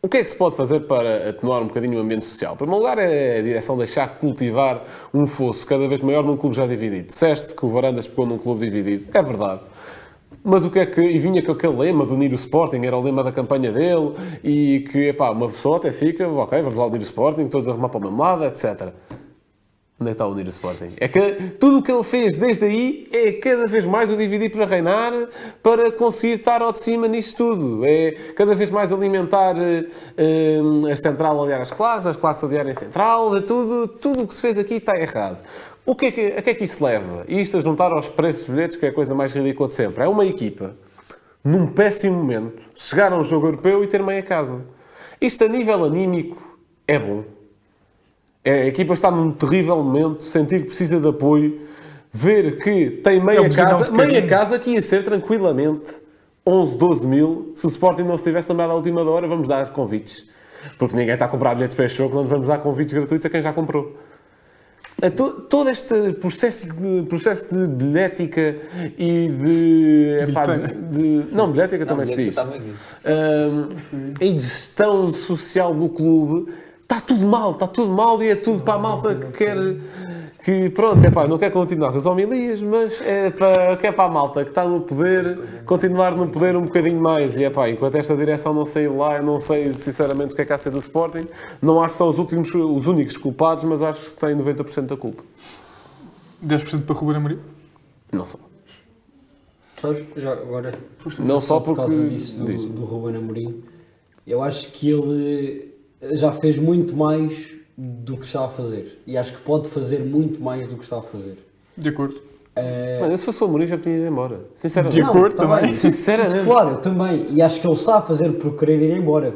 [SPEAKER 5] O que é que se pode fazer para atenuar um bocadinho o ambiente social? Em primeiro lugar, é a direção deixar cultivar um fosso cada vez maior num clube já dividido. Disseste que o Varandas pegou num clube dividido. É verdade. Mas o que é que. E vinha com aquele lema unir o Sporting, era o lema da campanha dele, e que, epá, uma pessoa até fica, ok, vamos lá unir o Sporting, todos a arrumar para o mesmo lado, etc. Onde é que está a unir o Sporting? É que tudo o que ele fez desde aí é cada vez mais o dividir para reinar, para conseguir estar ao de cima nisto tudo. É cada vez mais alimentar eh, a central a odiar as claques, as claques a odiarem a central, é tudo, tudo o que se fez aqui está errado. O que é que, a que é que isso leva? E isto a juntar aos preços dos bilhetes, que é a coisa mais ridícula de sempre. É uma equipa, num péssimo momento, chegar a um jogo europeu e ter meia casa. Isto a nível anímico é bom. É, A equipa está num terrível momento, sentir que precisa de apoio, ver que tem
[SPEAKER 4] É
[SPEAKER 5] meia
[SPEAKER 4] um buzinão
[SPEAKER 5] casa,
[SPEAKER 4] de
[SPEAKER 5] meia casa que ia ser tranquilamente 11, 12 mil. Se o Sporting não se tivesse andado à última hora, vamos dar convites. Porque ninguém está a comprar bilhetes para este jogo, não vamos dar convites gratuitos a quem já comprou. É to- todo este processo de, processo de bilhética e de. epá, de,
[SPEAKER 4] Bilheteira.
[SPEAKER 5] de- não, bilhética também se diz.
[SPEAKER 6] Também disse.
[SPEAKER 5] Hum, e de gestão social do clube, está tudo mal, está tudo mal e é tudo para a malta que quer. Que pronto, é pá, não quer continuar com as homilias, mas é para, que é para a malta que está no poder, continuar no poder um bocadinho mais. E é pá, enquanto esta direção não sair lá, eu não sei sinceramente o que é que há a ser do Sporting. Não acho que são os, últimos, os únicos culpados, mas acho que têm 90% da culpa.
[SPEAKER 4] 10% para Ruben Amorim.
[SPEAKER 5] Não só.
[SPEAKER 7] Sabes, já agora,
[SPEAKER 5] Não só
[SPEAKER 7] por
[SPEAKER 5] porque.
[SPEAKER 7] causa disso do,
[SPEAKER 5] diz.
[SPEAKER 7] do Ruben Amorim, eu acho que ele já fez muito mais do que está a fazer. E acho que pode fazer muito mais do que está a fazer.
[SPEAKER 4] De acordo.
[SPEAKER 7] Eh,
[SPEAKER 5] Mano, eu se fosse o Mourinho já tinha ido embora. Sinceramente.
[SPEAKER 4] De acordo também.
[SPEAKER 7] bem.
[SPEAKER 5] Sinceramente.
[SPEAKER 7] Claro, também. E acho que ele está a fazer por querer ir embora.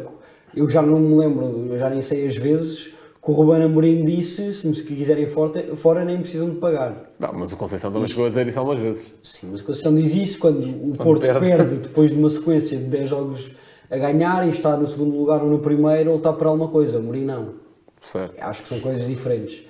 [SPEAKER 7] Eu já não me lembro, eu já nem sei as vezes que o Ruben Amorim disse se me quiserem fora, fora nem precisam de pagar.
[SPEAKER 5] Não, mas o Conceição também chegou a dizer isso algumas vezes.
[SPEAKER 7] Sim, mas a Conceição diz isso quando o Porto
[SPEAKER 6] perde.
[SPEAKER 7] perde. depois de uma sequência de 10 jogos a ganhar e está no segundo lugar ou no primeiro, ele está para alguma coisa. Amorim não.
[SPEAKER 5] Certo.
[SPEAKER 7] Acho que são coisas diferentes.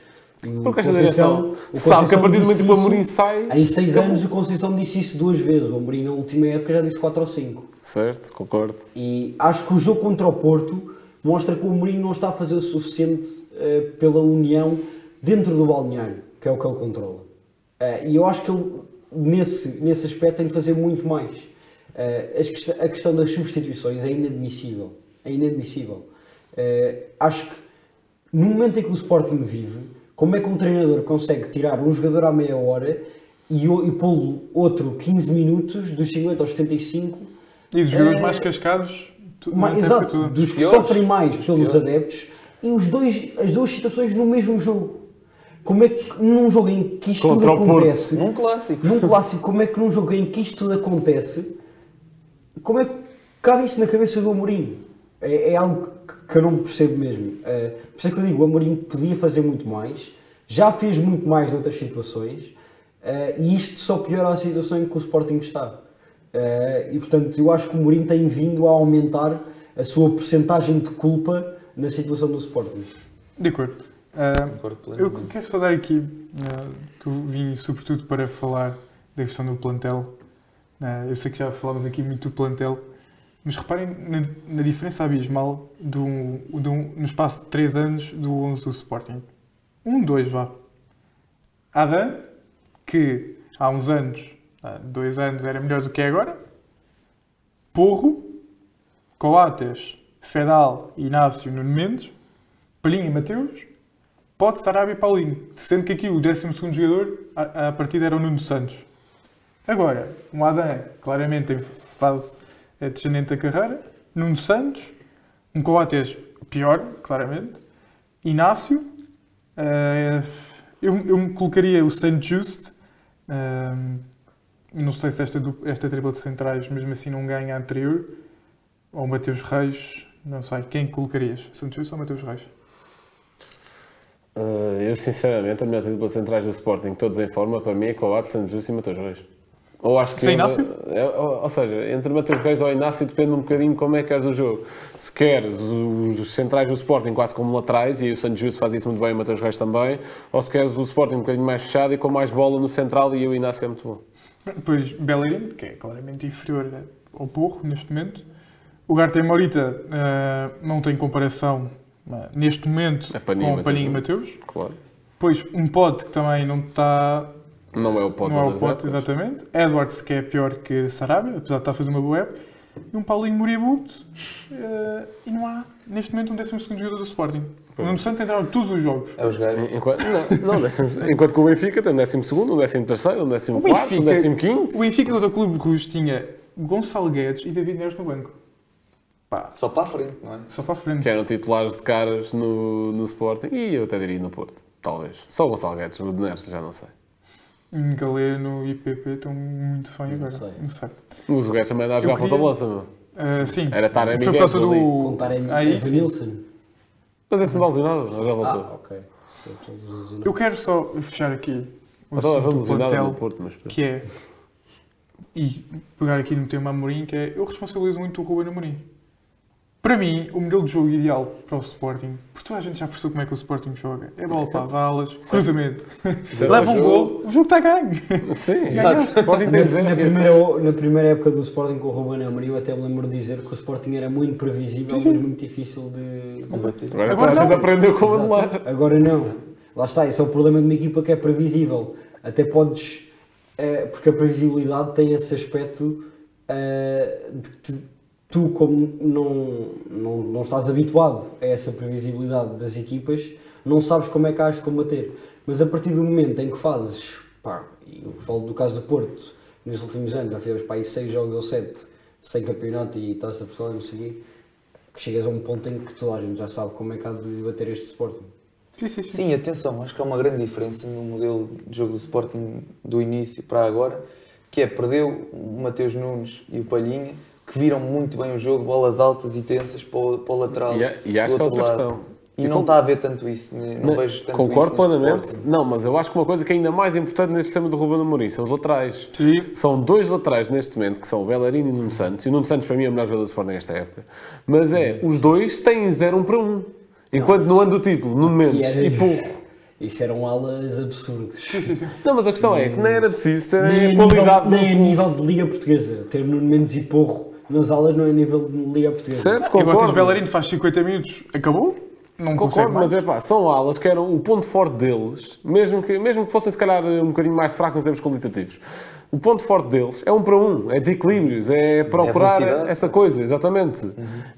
[SPEAKER 7] O
[SPEAKER 5] Porque esta direção
[SPEAKER 7] o
[SPEAKER 5] sabe que a partir do momento que o Amorim sai.
[SPEAKER 7] Em 6
[SPEAKER 5] acabou.
[SPEAKER 7] anos o Conceição disse isso duas vezes. O Amorim na última época já disse 4 ou 5.
[SPEAKER 5] Certo, concordo.
[SPEAKER 7] E acho que o jogo contra o Porto mostra que o Mourinho não está a fazer o suficiente eh, pela união dentro do balneário, que é o que ele controla. Eh, e eu acho que ele, nesse, nesse aspecto, tem de fazer muito mais. Quest- a questão das substituições é inadmissível. É inadmissível. Eh, acho que no momento em que o Sporting vive, como é que um treinador consegue tirar um jogador à meia hora e, e pô-lo outro 15 minutos, dos 50 aos 75,
[SPEAKER 4] E dos jogadores
[SPEAKER 7] É-
[SPEAKER 4] mais cascados. tu-
[SPEAKER 7] Ma-
[SPEAKER 4] na época
[SPEAKER 7] exato, dos que
[SPEAKER 6] piores.
[SPEAKER 7] sofrem mais pelos adeptos e os dois, as duas situações no mesmo jogo. Como é que num jogo em que isto
[SPEAKER 5] Contra
[SPEAKER 7] tudo acontece,
[SPEAKER 6] Num clássico.
[SPEAKER 7] num clássico, como é que num jogo em que isto tudo acontece, como é que cabe isso na cabeça do Amorim? É, é algo que, que eu não percebo mesmo. É, por isso é que eu digo, o Amorim podia fazer muito mais, já fez muito mais noutras situações, é, e isto só piora a situação em que o Sporting está. É, e portanto, eu acho que o Mourinho tem vindo a aumentar a sua porcentagem de culpa na situação do Sporting.
[SPEAKER 4] De acordo.
[SPEAKER 6] Concordo
[SPEAKER 4] eu quero só dar aqui, que eu vim sobretudo para falar da questão do plantel. Ah, eu sei que já falámos aqui muito do plantel, mas reparem na, na diferença abismal do, do, no espaço de 3 anos do 11 do Sporting. Um, dois, vá. Adam, que há uns anos, dois anos, era melhor do que é agora. Porro, Coates, Fedal, Inácio, Nuno Mendes, Palhinha e Mateus, pode Sarabia e Paulinho, sendo que aqui o 12 jogador, à partida era o Nuno Santos. Agora, um Adam, claramente em fase eh, descendente da carreira, Nuno Santos, um Coates pior, claramente, Inácio, eh, eu, eu me colocaria o Saint Just, eh, não sei se esta, esta tripla de centrais mesmo assim não ganha a anterior, ou Mateus Reis, não sei, quem colocarias? Santos Just ou Mateus Reis?
[SPEAKER 5] Uh, eu, sinceramente, a melhor dupla de centrais do Sporting, todos em forma, para mim é Coates, Santos Justo e Mateus Reis. Ou acho que.
[SPEAKER 4] Sem Inácio?
[SPEAKER 5] É, ou, ou seja, entre Mateus Reis ou Inácio depende um bocadinho como é que queres o jogo. Se queres os, os centrais do Sporting quase como laterais, e o Santos Justo faz isso muito bem, o Mateus Reis também, ou se queres o Sporting um bocadinho mais fechado e com mais bola no central, e o Inácio é muito bom.
[SPEAKER 4] Depois Bellerin, que é claramente inferior ao Porro neste momento. O Garte Morita eh, não tem comparação eh, neste momento
[SPEAKER 5] É Palhinha e
[SPEAKER 4] com
[SPEAKER 5] Mateus,
[SPEAKER 4] Palhinha e
[SPEAKER 5] é?
[SPEAKER 4] Mateus.
[SPEAKER 5] Claro.
[SPEAKER 4] Depois um Pote que também não está.
[SPEAKER 5] Não é o Pote
[SPEAKER 4] não é o Pote, exatamente. Edwards, que é pior que Sarabia, apesar de estar a fazer uma boa época. E um Paulinho Moribundo. eh, e não há, neste momento, um 12 jogador do Sporting. O Nuno Santos entrava em todos os jogos.
[SPEAKER 6] É os gajos.
[SPEAKER 5] Enquanto, não, não, décimo- enquanto que o Benfica tem um décimo segundo, um décimo terceiro, um décimo
[SPEAKER 4] O
[SPEAKER 5] quarto,
[SPEAKER 4] Benfica-
[SPEAKER 5] um décimo quinto.
[SPEAKER 4] O Benfica contra o Clube Rouge tinha Gonçalo Guedes e David Neres no banco. Pá,
[SPEAKER 6] Só para a frente, não é?
[SPEAKER 4] só para a frente.
[SPEAKER 5] que eram titulares de caras no, no Sporting e eu até diria no Porto, talvez. Só o Gonçalo Guedes, o de Neres já não sei.
[SPEAKER 4] Galeno e PP estão muito bem agora.
[SPEAKER 7] sei.
[SPEAKER 4] Não sei.
[SPEAKER 5] Mas o Guedes também anda a jogar ponta
[SPEAKER 4] queria-
[SPEAKER 5] de lança, meu.
[SPEAKER 4] Ah, sim.
[SPEAKER 5] Era Taremi
[SPEAKER 4] Foi por causa do. Aí, sim.
[SPEAKER 7] Evanilson.
[SPEAKER 5] Mas esse não está lesionado, já voltou.
[SPEAKER 7] Ah, ok. Se eu
[SPEAKER 4] quero só fechar aqui o assunto do plantel,
[SPEAKER 5] Porto, mas...
[SPEAKER 4] que é. E pegar aqui no tema Amorim, que é. Eu responsabilizo muito o Ruben Amorim. Para mim, o modelo de jogo ideal para o Sporting, porque toda a gente já percebeu como é que o Sporting joga. É bola para as alas, cruzamento. Leva um gol, o jogo está ganho.
[SPEAKER 5] Sim,
[SPEAKER 6] Exato.
[SPEAKER 5] O Sporting tem
[SPEAKER 7] Na, na
[SPEAKER 5] é
[SPEAKER 7] primeira, na primeira época do Sporting com o Ruben Amorim, eu até me lembro de dizer que o Sporting era muito previsível,
[SPEAKER 4] Sim, sim.
[SPEAKER 7] mas muito difícil de...
[SPEAKER 6] Combater.
[SPEAKER 5] Agora,
[SPEAKER 4] Agora
[SPEAKER 5] toda a gente
[SPEAKER 4] não.
[SPEAKER 5] aprendeu como
[SPEAKER 7] Exato.
[SPEAKER 5] anular.
[SPEAKER 7] Agora não. Lá está, esse é o problema de uma equipa que é previsível. Até podes. eh, porque a previsibilidade tem esse aspecto eh, de que tu, tu, como não, não, não estás habituado a essa previsibilidade das equipas, não sabes como é que has de combater. Mas a partir do momento em que fazes, pá, e eu falo do caso do Porto, nos últimos anos já fizemos para aí 6 jogos ou 7 sem campeonato e taça Portugal e não sei quê, que chegas a um ponto em que toda a gente já sabe como é que há de bater este Sporting.
[SPEAKER 4] Sim, sim, sim.
[SPEAKER 6] Sim, atenção, acho que há uma grande diferença no modelo de jogo do Sporting do início para agora, que é perdeu o Mateus Nunes e o Palhinha, que viram muito bem o jogo, bolas altas e tensas para o, para o lateral.
[SPEAKER 5] E, a- e acho que é outra
[SPEAKER 6] lado.
[SPEAKER 5] questão.
[SPEAKER 6] E
[SPEAKER 5] Eu
[SPEAKER 6] não está a haver tanto isso, né? não
[SPEAKER 5] Não,
[SPEAKER 6] vejo tanto
[SPEAKER 5] Concordo
[SPEAKER 6] isso
[SPEAKER 5] plenamente.
[SPEAKER 6] Sporting.
[SPEAKER 5] Não, mas eu acho que uma coisa que é ainda mais importante neste sistema do Ruben Amorim são os laterais.
[SPEAKER 4] Sim.
[SPEAKER 5] São dois laterais neste momento, que são o Bellerin e o Nuno Santos. E o Nuno Santos, para mim, é o melhor jogador do Sporting nesta época. Mas é, os dois têm 0 um para 1. Um. Enquanto no ano do título, Nuno Mendes e Porro.
[SPEAKER 7] Isso eram alas absurdos.
[SPEAKER 5] Não, mas a questão é que nem era preciso ter
[SPEAKER 7] Nem a,
[SPEAKER 5] a
[SPEAKER 7] nível,
[SPEAKER 5] qualidade
[SPEAKER 7] nem a nível de Liga Portuguesa. Ter Nuno Mendes e Porro nas aulas não é nível de Liga Portuguesa.
[SPEAKER 5] Certo,
[SPEAKER 4] E agora tens
[SPEAKER 5] concordo.
[SPEAKER 4] Bellerin faz 50 minutos, acabou? Não
[SPEAKER 5] Concordo, mas é pá, são alas que eram o ponto forte deles, mesmo que, mesmo que fossem se calhar um bocadinho mais fracos em termos qualitativos. O ponto forte deles é um para um, é desequilíbrios, é procurar
[SPEAKER 6] velocidade.
[SPEAKER 5] essa coisa, exatamente.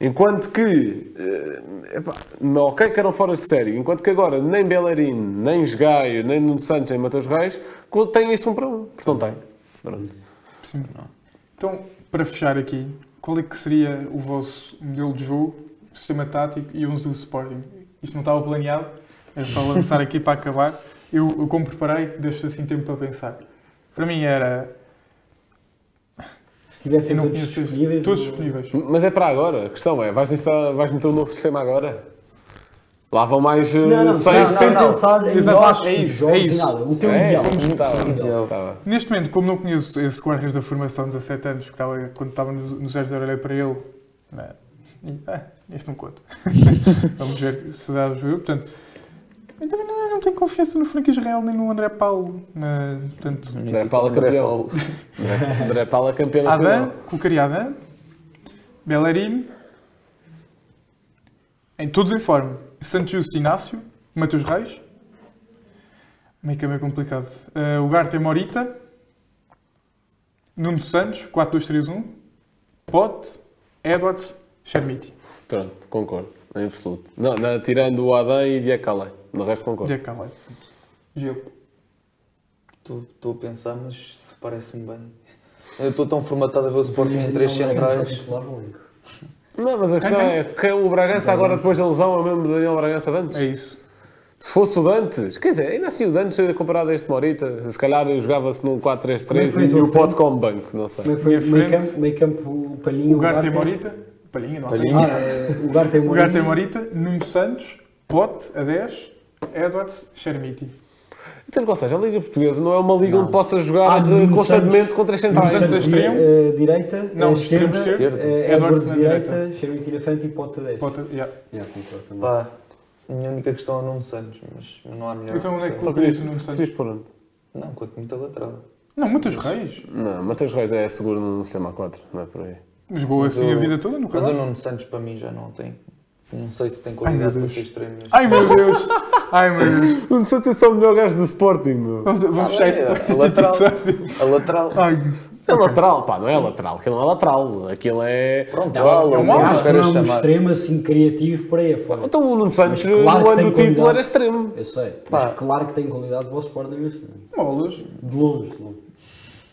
[SPEAKER 5] Enquanto que, eh, epá, não, ok que eram fora de série, enquanto que agora nem Bellerin, nem Gaio, nem Nuno Santos, nem Mateus Reis têm isso um para um, porque não têm. Pronto.
[SPEAKER 4] Sim. Então, para fechar aqui, qual é que seria o vosso modelo de jogo, sistema tático e 11 do Sporting? Isto não estava planeado, é só lançar aqui para acabar. Eu, eu como preparei, deixo assim tempo para pensar. Para mim era.
[SPEAKER 7] Se tivessem todos disponíveis.
[SPEAKER 4] todos disponíveis.
[SPEAKER 5] Mas é para agora, a questão é, vais, instalar, vais meter um novo sistema agora? Lá vão mais eh,
[SPEAKER 7] Não, não,
[SPEAKER 5] seis,
[SPEAKER 7] sem,
[SPEAKER 6] não,
[SPEAKER 7] pensar em
[SPEAKER 4] Exato, é isso,
[SPEAKER 7] jogos
[SPEAKER 4] é isso.
[SPEAKER 7] nada. O teu
[SPEAKER 5] É,
[SPEAKER 7] ideal.
[SPEAKER 5] como estava,
[SPEAKER 7] ideal.
[SPEAKER 5] estava.
[SPEAKER 4] Neste momento, como não conheço esse guarda-redes da formação de 17 anos, que estava, quando estava no, no 0-0 olhei para ele, né, e, ah, este não conta. Vamos ver se dá o jogo. Portanto, eu também não, não tenho confiança no Frank Israel nem no André Paulo. Mas, portanto,
[SPEAKER 5] André Paulo
[SPEAKER 6] André
[SPEAKER 5] campeão.
[SPEAKER 6] Paulo.
[SPEAKER 5] André- André Paulo é campeão
[SPEAKER 4] Adam,
[SPEAKER 5] nacional.
[SPEAKER 4] colocaria Adam, Bellerin, em todos em forma. Santos Justo Inácio, Matheus Reis, meio que é meio complicado. Uh, o Garte Morita, Nuno Santos, 4-2-3-1, Pote, Edwards, Chermiti.
[SPEAKER 5] Pronto, concordo, em absoluto. Não, não, tirando o Adam e Calais, no resto concordo.
[SPEAKER 4] Calais. Gil.
[SPEAKER 6] Estou a pensar, mas parece-me bem. Eu estou tão formatado a ver o Sporting em três centrais.
[SPEAKER 5] Não, mas a questão é que o Bragança agora, depois da lesão, é o mesmo Daniel Bragança de antes.
[SPEAKER 4] É isso.
[SPEAKER 5] Se fosse o Dantes, quer dizer, ainda assim o Dantes comparado a este Morita, se calhar jogava-se num
[SPEAKER 7] Como é
[SPEAKER 5] 4-3-3
[SPEAKER 7] que foi a
[SPEAKER 5] e
[SPEAKER 7] tua
[SPEAKER 5] o Pote como banco, não sei.
[SPEAKER 7] Como é que foi
[SPEAKER 4] Minha
[SPEAKER 7] o meio campo, meio campo o Palhinho,
[SPEAKER 4] O Garte
[SPEAKER 7] Garte-
[SPEAKER 4] Morita, Palhinha, não
[SPEAKER 6] Palhinha.
[SPEAKER 7] Ah, é, o Garte.
[SPEAKER 4] Garte Morita, Nuno Santos, Pote, a 10, Edwards, Chermiti.
[SPEAKER 5] Então, ou seja, a Liga Portuguesa não é uma liga onde possa jogar
[SPEAKER 7] Ah,
[SPEAKER 5] eh, constantemente com três centrais.
[SPEAKER 4] Santos
[SPEAKER 7] Santos
[SPEAKER 4] a
[SPEAKER 7] di-
[SPEAKER 4] extremo?
[SPEAKER 7] eh, direita,
[SPEAKER 4] Não,
[SPEAKER 7] eh,
[SPEAKER 4] extremo
[SPEAKER 7] esquerda,
[SPEAKER 4] esquerdo.
[SPEAKER 7] eh,
[SPEAKER 4] Edwards
[SPEAKER 7] Edwards
[SPEAKER 4] na
[SPEAKER 7] direita,
[SPEAKER 4] direita.
[SPEAKER 7] Chermiti na frente e Pote a 10.
[SPEAKER 4] Pote, yeah.
[SPEAKER 7] Yeah, concordo também.
[SPEAKER 6] Pá, a minha única questão é o Nuno Santos, mas não há melhor.
[SPEAKER 4] Então onde é que
[SPEAKER 5] Só
[SPEAKER 4] colocarias
[SPEAKER 5] querias,
[SPEAKER 4] o Nuno Santos?
[SPEAKER 5] querias por onde?
[SPEAKER 6] Não, quanto muito a lateral.
[SPEAKER 4] Não, muitos reis.
[SPEAKER 5] Não, Mateus Reis é seguro no sistema 4, não é por aí.
[SPEAKER 4] Jogou assim a vida toda no
[SPEAKER 6] Mas o
[SPEAKER 4] canal.
[SPEAKER 6] Nuno Santos para mim já não tem. Não sei se tem qualidade para ser extremo.
[SPEAKER 4] Ai meu Deus! Ai meu Deus!
[SPEAKER 5] Nuno Santos é só o melhor gajo do Sporting, meu.
[SPEAKER 4] Vamos, vamos
[SPEAKER 6] Ah,
[SPEAKER 4] fechar
[SPEAKER 6] é,
[SPEAKER 4] este
[SPEAKER 6] a lateral. A lateral.
[SPEAKER 4] Ai,
[SPEAKER 5] É lateral, pá, não é lateral. Aquilo não é lateral. Aquilo é.
[SPEAKER 6] Pronto,
[SPEAKER 7] Não,
[SPEAKER 6] ala,
[SPEAKER 4] é um
[SPEAKER 6] como
[SPEAKER 4] ala.
[SPEAKER 7] Acho que
[SPEAKER 6] queiras
[SPEAKER 7] não é um
[SPEAKER 6] chamar.
[SPEAKER 7] extremo assim criativo para aí afora.
[SPEAKER 5] Então o Nuno Santos,
[SPEAKER 7] claro
[SPEAKER 5] no ano do título,
[SPEAKER 7] qualidade.
[SPEAKER 5] era extremo.
[SPEAKER 7] Eu sei,
[SPEAKER 6] Pá.
[SPEAKER 7] mas claro que tem qualidade para o Sporting
[SPEAKER 4] molas.
[SPEAKER 7] De longe, de longe.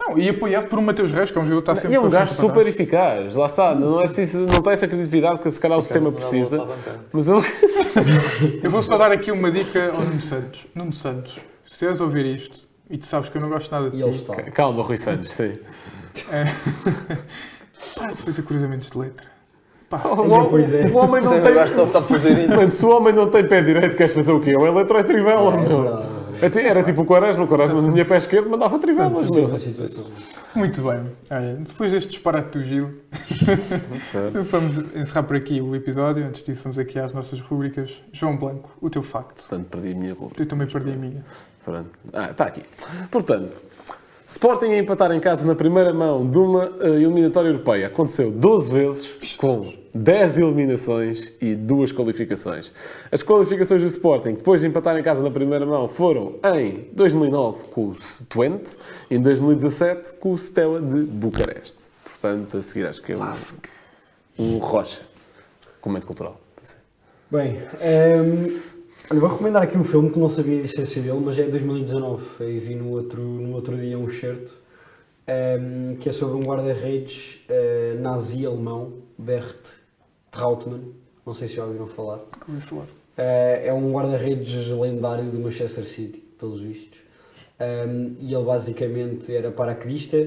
[SPEAKER 4] Não, e apoiado por um Mateus Reis, que é um jogador que está sempre
[SPEAKER 5] E é um gajo super eficaz. Lá está, não é preciso, não tem essa criatividade que se calhar o sistema
[SPEAKER 6] Não
[SPEAKER 5] precisa.
[SPEAKER 6] a bancada.
[SPEAKER 5] Mas eu.
[SPEAKER 4] Eu vou só dar aqui uma dica ao Nuno Santos. Nuno Santos, se és ouvir isto, e tu sabes que eu não gosto nada de
[SPEAKER 7] E
[SPEAKER 4] ti.
[SPEAKER 5] Calma, Rui Santos, sim.
[SPEAKER 4] para de fazer cruzamentos de letra. Pá,
[SPEAKER 5] O,
[SPEAKER 7] é.
[SPEAKER 5] o homem não
[SPEAKER 6] o
[SPEAKER 5] tem.
[SPEAKER 6] só.
[SPEAKER 5] Mano, se o homem não tem pé direito, queres fazer o quê? É um eletrotrivela,
[SPEAKER 7] É
[SPEAKER 5] meu.
[SPEAKER 7] é
[SPEAKER 5] Até Era tipo o Quaresma, o Quaresma na minha pé esquerdo mandava trivelas.
[SPEAKER 4] Muito bem. Olha, depois deste disparate do Gil, vamos encerrar por aqui o episódio. Antes disso, vamos aqui às nossas rubricas. João Blanco, o teu facto.
[SPEAKER 5] Portanto, perdi a minha roupa.
[SPEAKER 4] Eu também perdi a minha.
[SPEAKER 5] Pronto. Ah, está aqui. Portanto, Sporting a empatar em casa na primeira mão de uma eh, eliminatória europeia. Aconteceu 12 vezes, com 10 eliminações e duas qualificações. As qualificações do Sporting, depois de empatar em casa na primeira mão, foram em 2009 com o Twente e em 2017 com o Stella de Bucareste. Portanto, a seguir acho que é um, um Rocha. Comento cultural.
[SPEAKER 7] Bem, ehm, olha, vou recomendar aqui um filme que não sabia a existência dele, mas é de 2019. Aí vi no outro, no outro dia um certo, ehm, que é sobre um guarda-redes eh, nazi alemão, Bert Trautmann. Não sei se já ouviram falar.
[SPEAKER 4] Que ia falar.
[SPEAKER 7] Eh, é um guarda-redes lendário do Manchester City, pelos vistos. Um, e ele basicamente era paraquedista,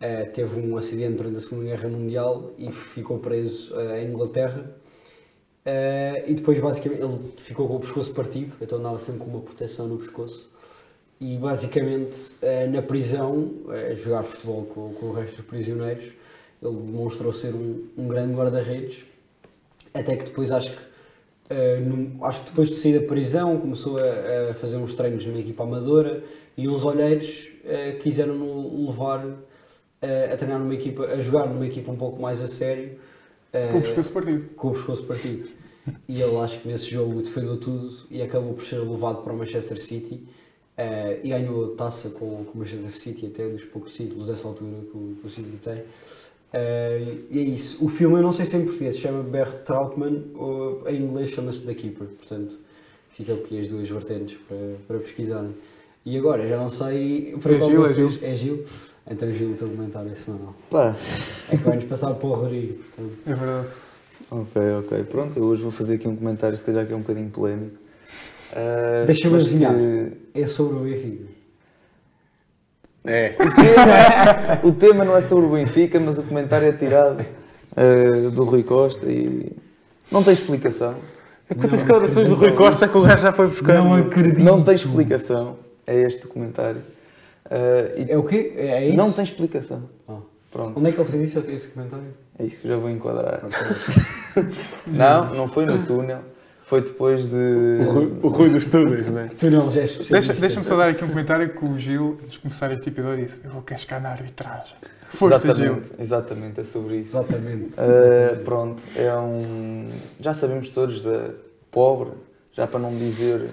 [SPEAKER 7] eh, teve um acidente durante a Segunda Guerra Mundial e ficou preso eh, em Inglaterra. Eh, e depois, basicamente, ele ficou com o pescoço partido, então andava sempre com uma proteção no pescoço. E basicamente, na prisão, a jogar futebol com, com o resto dos prisioneiros, ele demonstrou ser um, um grande guarda-redes. Até que depois, acho que Uh, num- acho que depois de sair da prisão começou a, a fazer uns treinos numa equipa amadora e uns olheiros uh, quiseram levar uh, a treinar numa equipa, a jogar numa equipa um pouco mais a sério
[SPEAKER 4] Com o pescoço partido.
[SPEAKER 7] com o pescoço partido. E ele acho que nesse jogo defendeu tudo e acabou por ser levado para o Manchester City e ganhou taça com, com o Manchester City, até dos poucos títulos dessa altura que o, que o City tem. Uh, e é isso. O filme eu não sei se é em português, se chama Bert Trautmann, ou em inglês chama-se The Keeper, portanto fica aqui as duas vertentes para, para pesquisarem. E agora, já não sei para
[SPEAKER 4] É
[SPEAKER 7] qual
[SPEAKER 4] Gil, é
[SPEAKER 7] vocês. É Gil? Então Gil, o teu comentário semanal.
[SPEAKER 6] Pá,
[SPEAKER 7] É que vai-nos passar para o Rodrigo, portanto.
[SPEAKER 4] É verdade.
[SPEAKER 6] ok, ok. Pronto, eu hoje vou fazer aqui um comentário, se calhar que é um bocadinho polémico. Ah,
[SPEAKER 7] Deixa-me adivinhar.
[SPEAKER 6] que-
[SPEAKER 7] É sobre o Benfica.
[SPEAKER 5] É.
[SPEAKER 6] O tema não é sobre o Benfica, mas o comentário é tirado ah, do Rui Costa e não tem explicação.
[SPEAKER 5] Quantas declarações do Rui Costa que o gajo já foi buscar?
[SPEAKER 7] Não acredito.
[SPEAKER 6] Não tem explicação. É este o comentário. Ah, e
[SPEAKER 7] É o quê? É, é isso?
[SPEAKER 6] não tem explicação.
[SPEAKER 7] Ah.
[SPEAKER 6] Pronto,
[SPEAKER 7] Onde é que ele fez isso, esse comentário?
[SPEAKER 6] é isso que eu já vou enquadrar. Não, não foi no túnel. Foi depois de.
[SPEAKER 5] O Rui, o Rui dos túneis, não é?
[SPEAKER 7] É especialista.
[SPEAKER 4] Deixa- Deixa-me só dar aqui um comentário que o Gil, antes de começar este episódio, disse: Eu vou cascar na arbitragem. Força, Gil.
[SPEAKER 6] exatamente, exatamente, é sobre isso.
[SPEAKER 7] Exatamente.
[SPEAKER 6] Uh, pronto, é um. Já sabemos todos da pobre, já para não dizer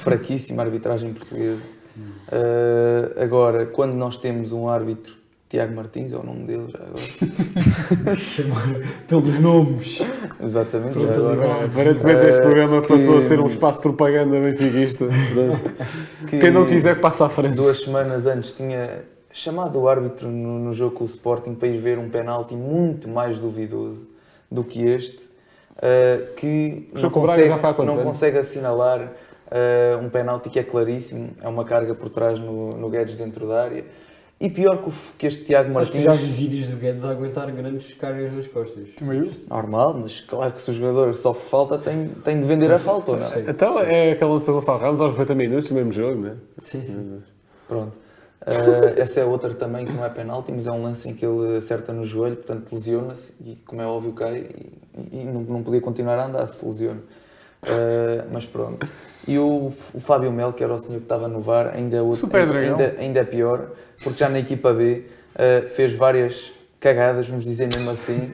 [SPEAKER 6] fraquíssima arbitragem portuguesa. Uh, agora, quando nós temos um árbitro, Tiago Martins é o nome dele já agora.
[SPEAKER 7] Chamar pelos nomes.
[SPEAKER 6] Exatamente.
[SPEAKER 5] Aparentemente este
[SPEAKER 6] Eh,
[SPEAKER 5] programa passou a
[SPEAKER 6] que-
[SPEAKER 5] ser um espaço de propaganda benfiquista.
[SPEAKER 6] Que
[SPEAKER 5] Quem não quiser passa à frente.
[SPEAKER 6] Duas semanas antes tinha chamado o árbitro no, no jogo com o Sporting para ir ver um penalti muito mais duvidoso do que este, uh, que não consegue, não consegue assinalar uh, um penalti que é claríssimo, é uma carga por trás no, no Guedes dentro da área. E pior que, o, que este Tiago
[SPEAKER 7] Acho que
[SPEAKER 6] Martins,
[SPEAKER 7] já vi vídeos do Guedes a aguentar grandes cargas nas costas.
[SPEAKER 4] Também
[SPEAKER 6] normal, mas claro que se o jogador sofre falta tem, tem de vender a falta não?
[SPEAKER 7] Sei.
[SPEAKER 5] Então é aquele lance do Gonçalo Ramos aos 90 minutos do mesmo jogo, não é?
[SPEAKER 7] Sim, sim.
[SPEAKER 6] Pronto. Uh, essa é outra também que não é penalti, mas é um lance em que ele acerta no joelho, portanto lesiona-se e, como é óbvio, cai e, e não, não podia continuar a andar se lesiona. Uh, mas pronto. E o, o Fábio Mel, que era o senhor que estava no VAR, ainda é, outro,
[SPEAKER 4] Super dragão.
[SPEAKER 6] ainda, ainda é pior, porque já na equipa B uh, fez várias cagadas, vamos dizer mesmo assim.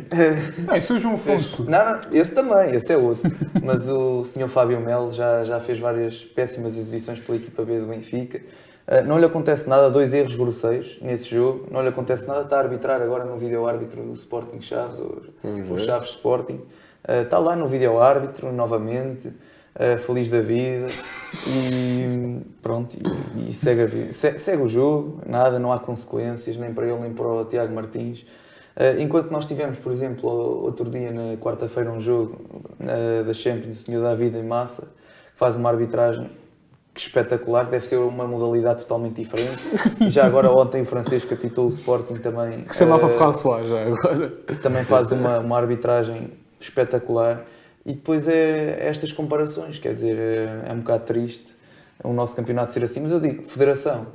[SPEAKER 4] Não, isso é o João Afonso.
[SPEAKER 6] Não, não, esse também, esse é outro. Mas o senhor Fábio Melo já, já fez várias péssimas exibições pela equipa B do Benfica. Uh, não lhe acontece nada, dois erros grosseiros nesse jogo. Não lhe acontece nada, está a arbitrar agora no vídeo árbitro do Sporting Chaves, ou o Chaves Sporting. Está lá no vídeo árbitro novamente, uh, feliz da vida. E pronto, e, e segue, se- segue o jogo, nada, não há consequências, nem para ele nem para o Tiago Martins. Uh, enquanto nós tivemos, por exemplo, outro dia, na quarta-feira, um jogo da Champions do Senhor da Vida em Massa, que faz uma arbitragem espetacular, que deve ser uma modalidade totalmente diferente. Já agora, ontem, o francês que apitou o Sporting também.
[SPEAKER 5] Que se chamava
[SPEAKER 6] uh,
[SPEAKER 5] François já agora.
[SPEAKER 6] que também faz uma, uma arbitragem espetacular. E depois é estas comparações, quer dizer, é, é um bocado triste o nosso campeonato ser assim, mas eu digo, federação,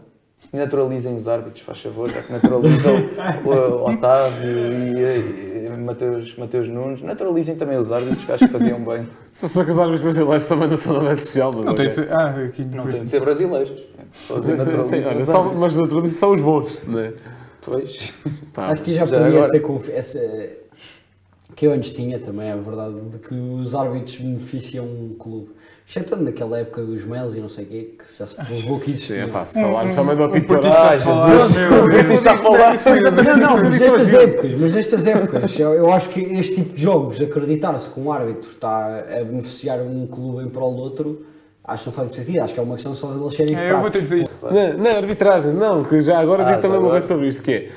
[SPEAKER 6] naturalizem os árbitros, faz favor, já que naturalizam o Otávio e, e Mateus, Mateus Nunes, naturalizem também os árbitros, que acho que faziam bem.
[SPEAKER 5] Se fosse para que os árbitros brasileiros também não são nada especial, mas
[SPEAKER 4] Não tem
[SPEAKER 5] ok.
[SPEAKER 4] de ser. Ah, aqui
[SPEAKER 6] Não tem de ser brasileiros. Só dizer
[SPEAKER 5] Sim,
[SPEAKER 6] naturalizem
[SPEAKER 5] olha,
[SPEAKER 6] os
[SPEAKER 5] só- mas naturalizam são os bons, não é?
[SPEAKER 6] Pois.
[SPEAKER 5] Tá.
[SPEAKER 7] Acho que já,
[SPEAKER 6] Já
[SPEAKER 7] podia
[SPEAKER 6] agora.
[SPEAKER 7] ser confi- essa que eu antes tinha também, é verdade, de que os árbitros beneficiam um clube. Exceto naquela época dos mails e não sei o quê, que já se provou que
[SPEAKER 5] Sim,
[SPEAKER 7] existia.
[SPEAKER 5] é pá, se falarmos também do apito
[SPEAKER 4] portista
[SPEAKER 6] Ah, Jesus. O
[SPEAKER 4] Deus.
[SPEAKER 6] Batista a falar.
[SPEAKER 5] Isso
[SPEAKER 7] Não, não, mas nestas épocas, mas nestas épocas, eu, eu acho que este tipo de jogos, acreditar-se que um árbitro está a beneficiar um clube em prol do outro, acho que não faz sentido, acho que é uma questão só de eles serem
[SPEAKER 4] É, eu vou ter dizer isto.
[SPEAKER 5] Na, na arbitragem, não, que já agora
[SPEAKER 6] Ah,
[SPEAKER 5] digo também uma coisa sobre isto, que é,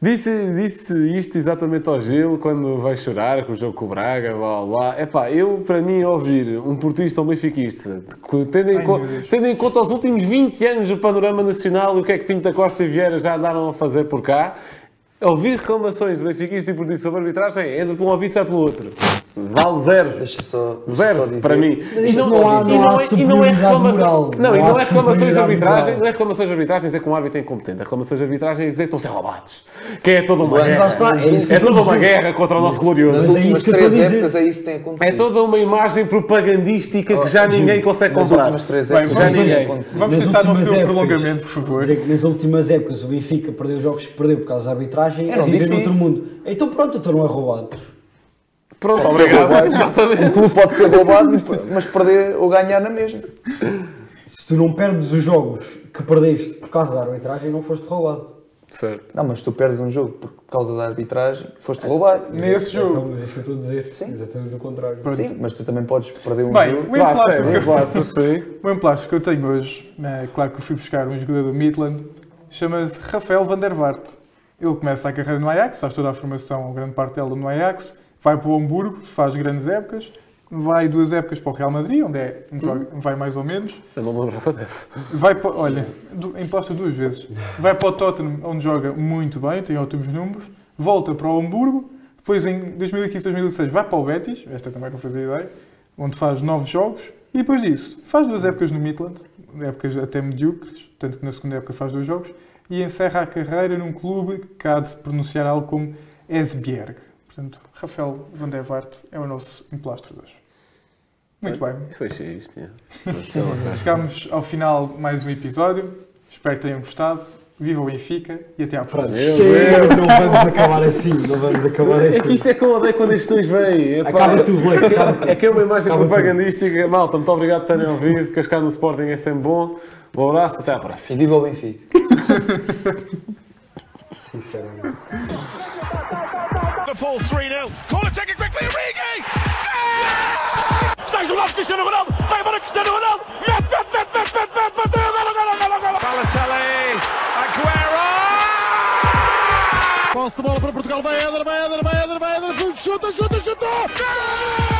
[SPEAKER 5] disse, disse isto exatamente ao Gil, quando vai chorar com o jogo com o Braga, blá, blá, blá. Epá, eu, para mim, ouvir um portista ou um benfiquista, tendo, em
[SPEAKER 4] Ai,
[SPEAKER 5] co- tendo em conta os últimos 20 anos do panorama nacional e o que é que Pinto da Costa e Vieira já andaram a fazer por cá, ouvir reclamações de benfiquistas e portistas sobre arbitragem, entra por um ouvido e sai pelo outro. Vale zero.
[SPEAKER 6] Deixa só, só
[SPEAKER 5] Zero,
[SPEAKER 6] dizer.
[SPEAKER 5] para mim.
[SPEAKER 7] Mas
[SPEAKER 5] E não,
[SPEAKER 7] não há-
[SPEAKER 5] e
[SPEAKER 7] não há
[SPEAKER 5] é- e não é reclamação. Não, e
[SPEAKER 7] Não
[SPEAKER 5] é reclamações de arbitragem, não é reclamações de arbitragem dizer que um árbitro é incompetente. Reclamações de arbitragem é dizer que estão a ser roubados. Que é toda uma guerra.
[SPEAKER 7] está, é
[SPEAKER 5] É toda uma guerra contra o nosso glorioso.
[SPEAKER 7] Mas é isso que eu
[SPEAKER 6] três
[SPEAKER 7] estou a dizer.
[SPEAKER 6] épocas é isso que tem acontecido.
[SPEAKER 5] É toda uma imagem propagandística que já ninguém consegue comprar. já ninguém.
[SPEAKER 4] Vamos tentar não ser um prolongamento, por favor.
[SPEAKER 7] Nas últimas épocas o Benfica perdeu os jogos que perdeu por causa da arbitragem é
[SPEAKER 6] disse
[SPEAKER 7] noutro
[SPEAKER 6] isso.
[SPEAKER 7] mundo. Então pronto, não é roubado.
[SPEAKER 5] Pronto,
[SPEAKER 6] Pode ser
[SPEAKER 5] obrigado.
[SPEAKER 6] roubado.
[SPEAKER 5] Exatamente.
[SPEAKER 6] O clube pode ser roubado, mas perder ou ganhar na mesma.
[SPEAKER 7] Se tu não perdes os jogos que perdeste por causa da arbitragem, não foste roubado.
[SPEAKER 5] Certo.
[SPEAKER 6] Não, mas tu perdes um jogo por causa da arbitragem, foste roubado.
[SPEAKER 4] Nesse jogo.
[SPEAKER 7] Então, mas é isso que eu estou a dizer.
[SPEAKER 6] Sim.
[SPEAKER 7] Exatamente o contrário.
[SPEAKER 6] Sim, mas tu também podes perder um
[SPEAKER 4] Bem,
[SPEAKER 6] jogo.
[SPEAKER 4] o emplástico, eu, o emplástico que eu tenho hoje, é claro que eu fui buscar um jogador do Midland, chama-se Rafael van der Vaart. Ele começa a carreira no Ajax, faz toda a formação, grande parte dela no Ajax, vai para o Hamburgo, faz grandes épocas, vai duas épocas para o Real Madrid, onde é, joga- vai mais ou menos,
[SPEAKER 5] Eu não me lembrava dessa.
[SPEAKER 4] vai para, olha, emposta duas vezes, vai para o Tottenham, onde joga muito bem, tem ótimos números, volta para o Hamburgo, depois em 2015-2016 vai para o Betis, esta também não fazia ideia, onde faz nove jogos, e depois disso faz duas épocas no Midland, épocas até medíocres, tanto que na segunda época faz dois jogos, e encerra a carreira num clube que há de se pronunciar algo como Esbjerg. Portanto, Rafael van der Vaart é o nosso emplastro de hoje. Muito bem.
[SPEAKER 5] Foi isto, é.
[SPEAKER 4] Chegamos ao final de mais um episódio. Espero que tenham gostado. Viva o Benfica e até à próxima.
[SPEAKER 5] Meu
[SPEAKER 7] Chega,
[SPEAKER 5] Deus.
[SPEAKER 7] não vamos acabar assim, não vamos acabar
[SPEAKER 5] É que
[SPEAKER 7] assim.
[SPEAKER 5] isto é que eu odeio quando estes dois vêm. É, pá,
[SPEAKER 7] Acaba tudo, Blake, acaba tudo.
[SPEAKER 5] É que é uma imagem
[SPEAKER 7] Acaba
[SPEAKER 5] propagandística. Malta, muito obrigado por terem ouvido. Cascar no Sporting é sempre bom. Um abraço, até à próxima.
[SPEAKER 6] E viva o Benfica.
[SPEAKER 7] Sinceramente.
[SPEAKER 1] Liverpool 3 0. Corner taken quickly. Origi!
[SPEAKER 2] Está isolado Cristiano Ronaldo. Vai Cristiano.
[SPEAKER 1] Balotelli. Aguero!
[SPEAKER 3] Posse de bola para Portugal. Vai Éder, vai Éder, vai Éder, vai Éder. Chuta, chuta, chuta. Gol!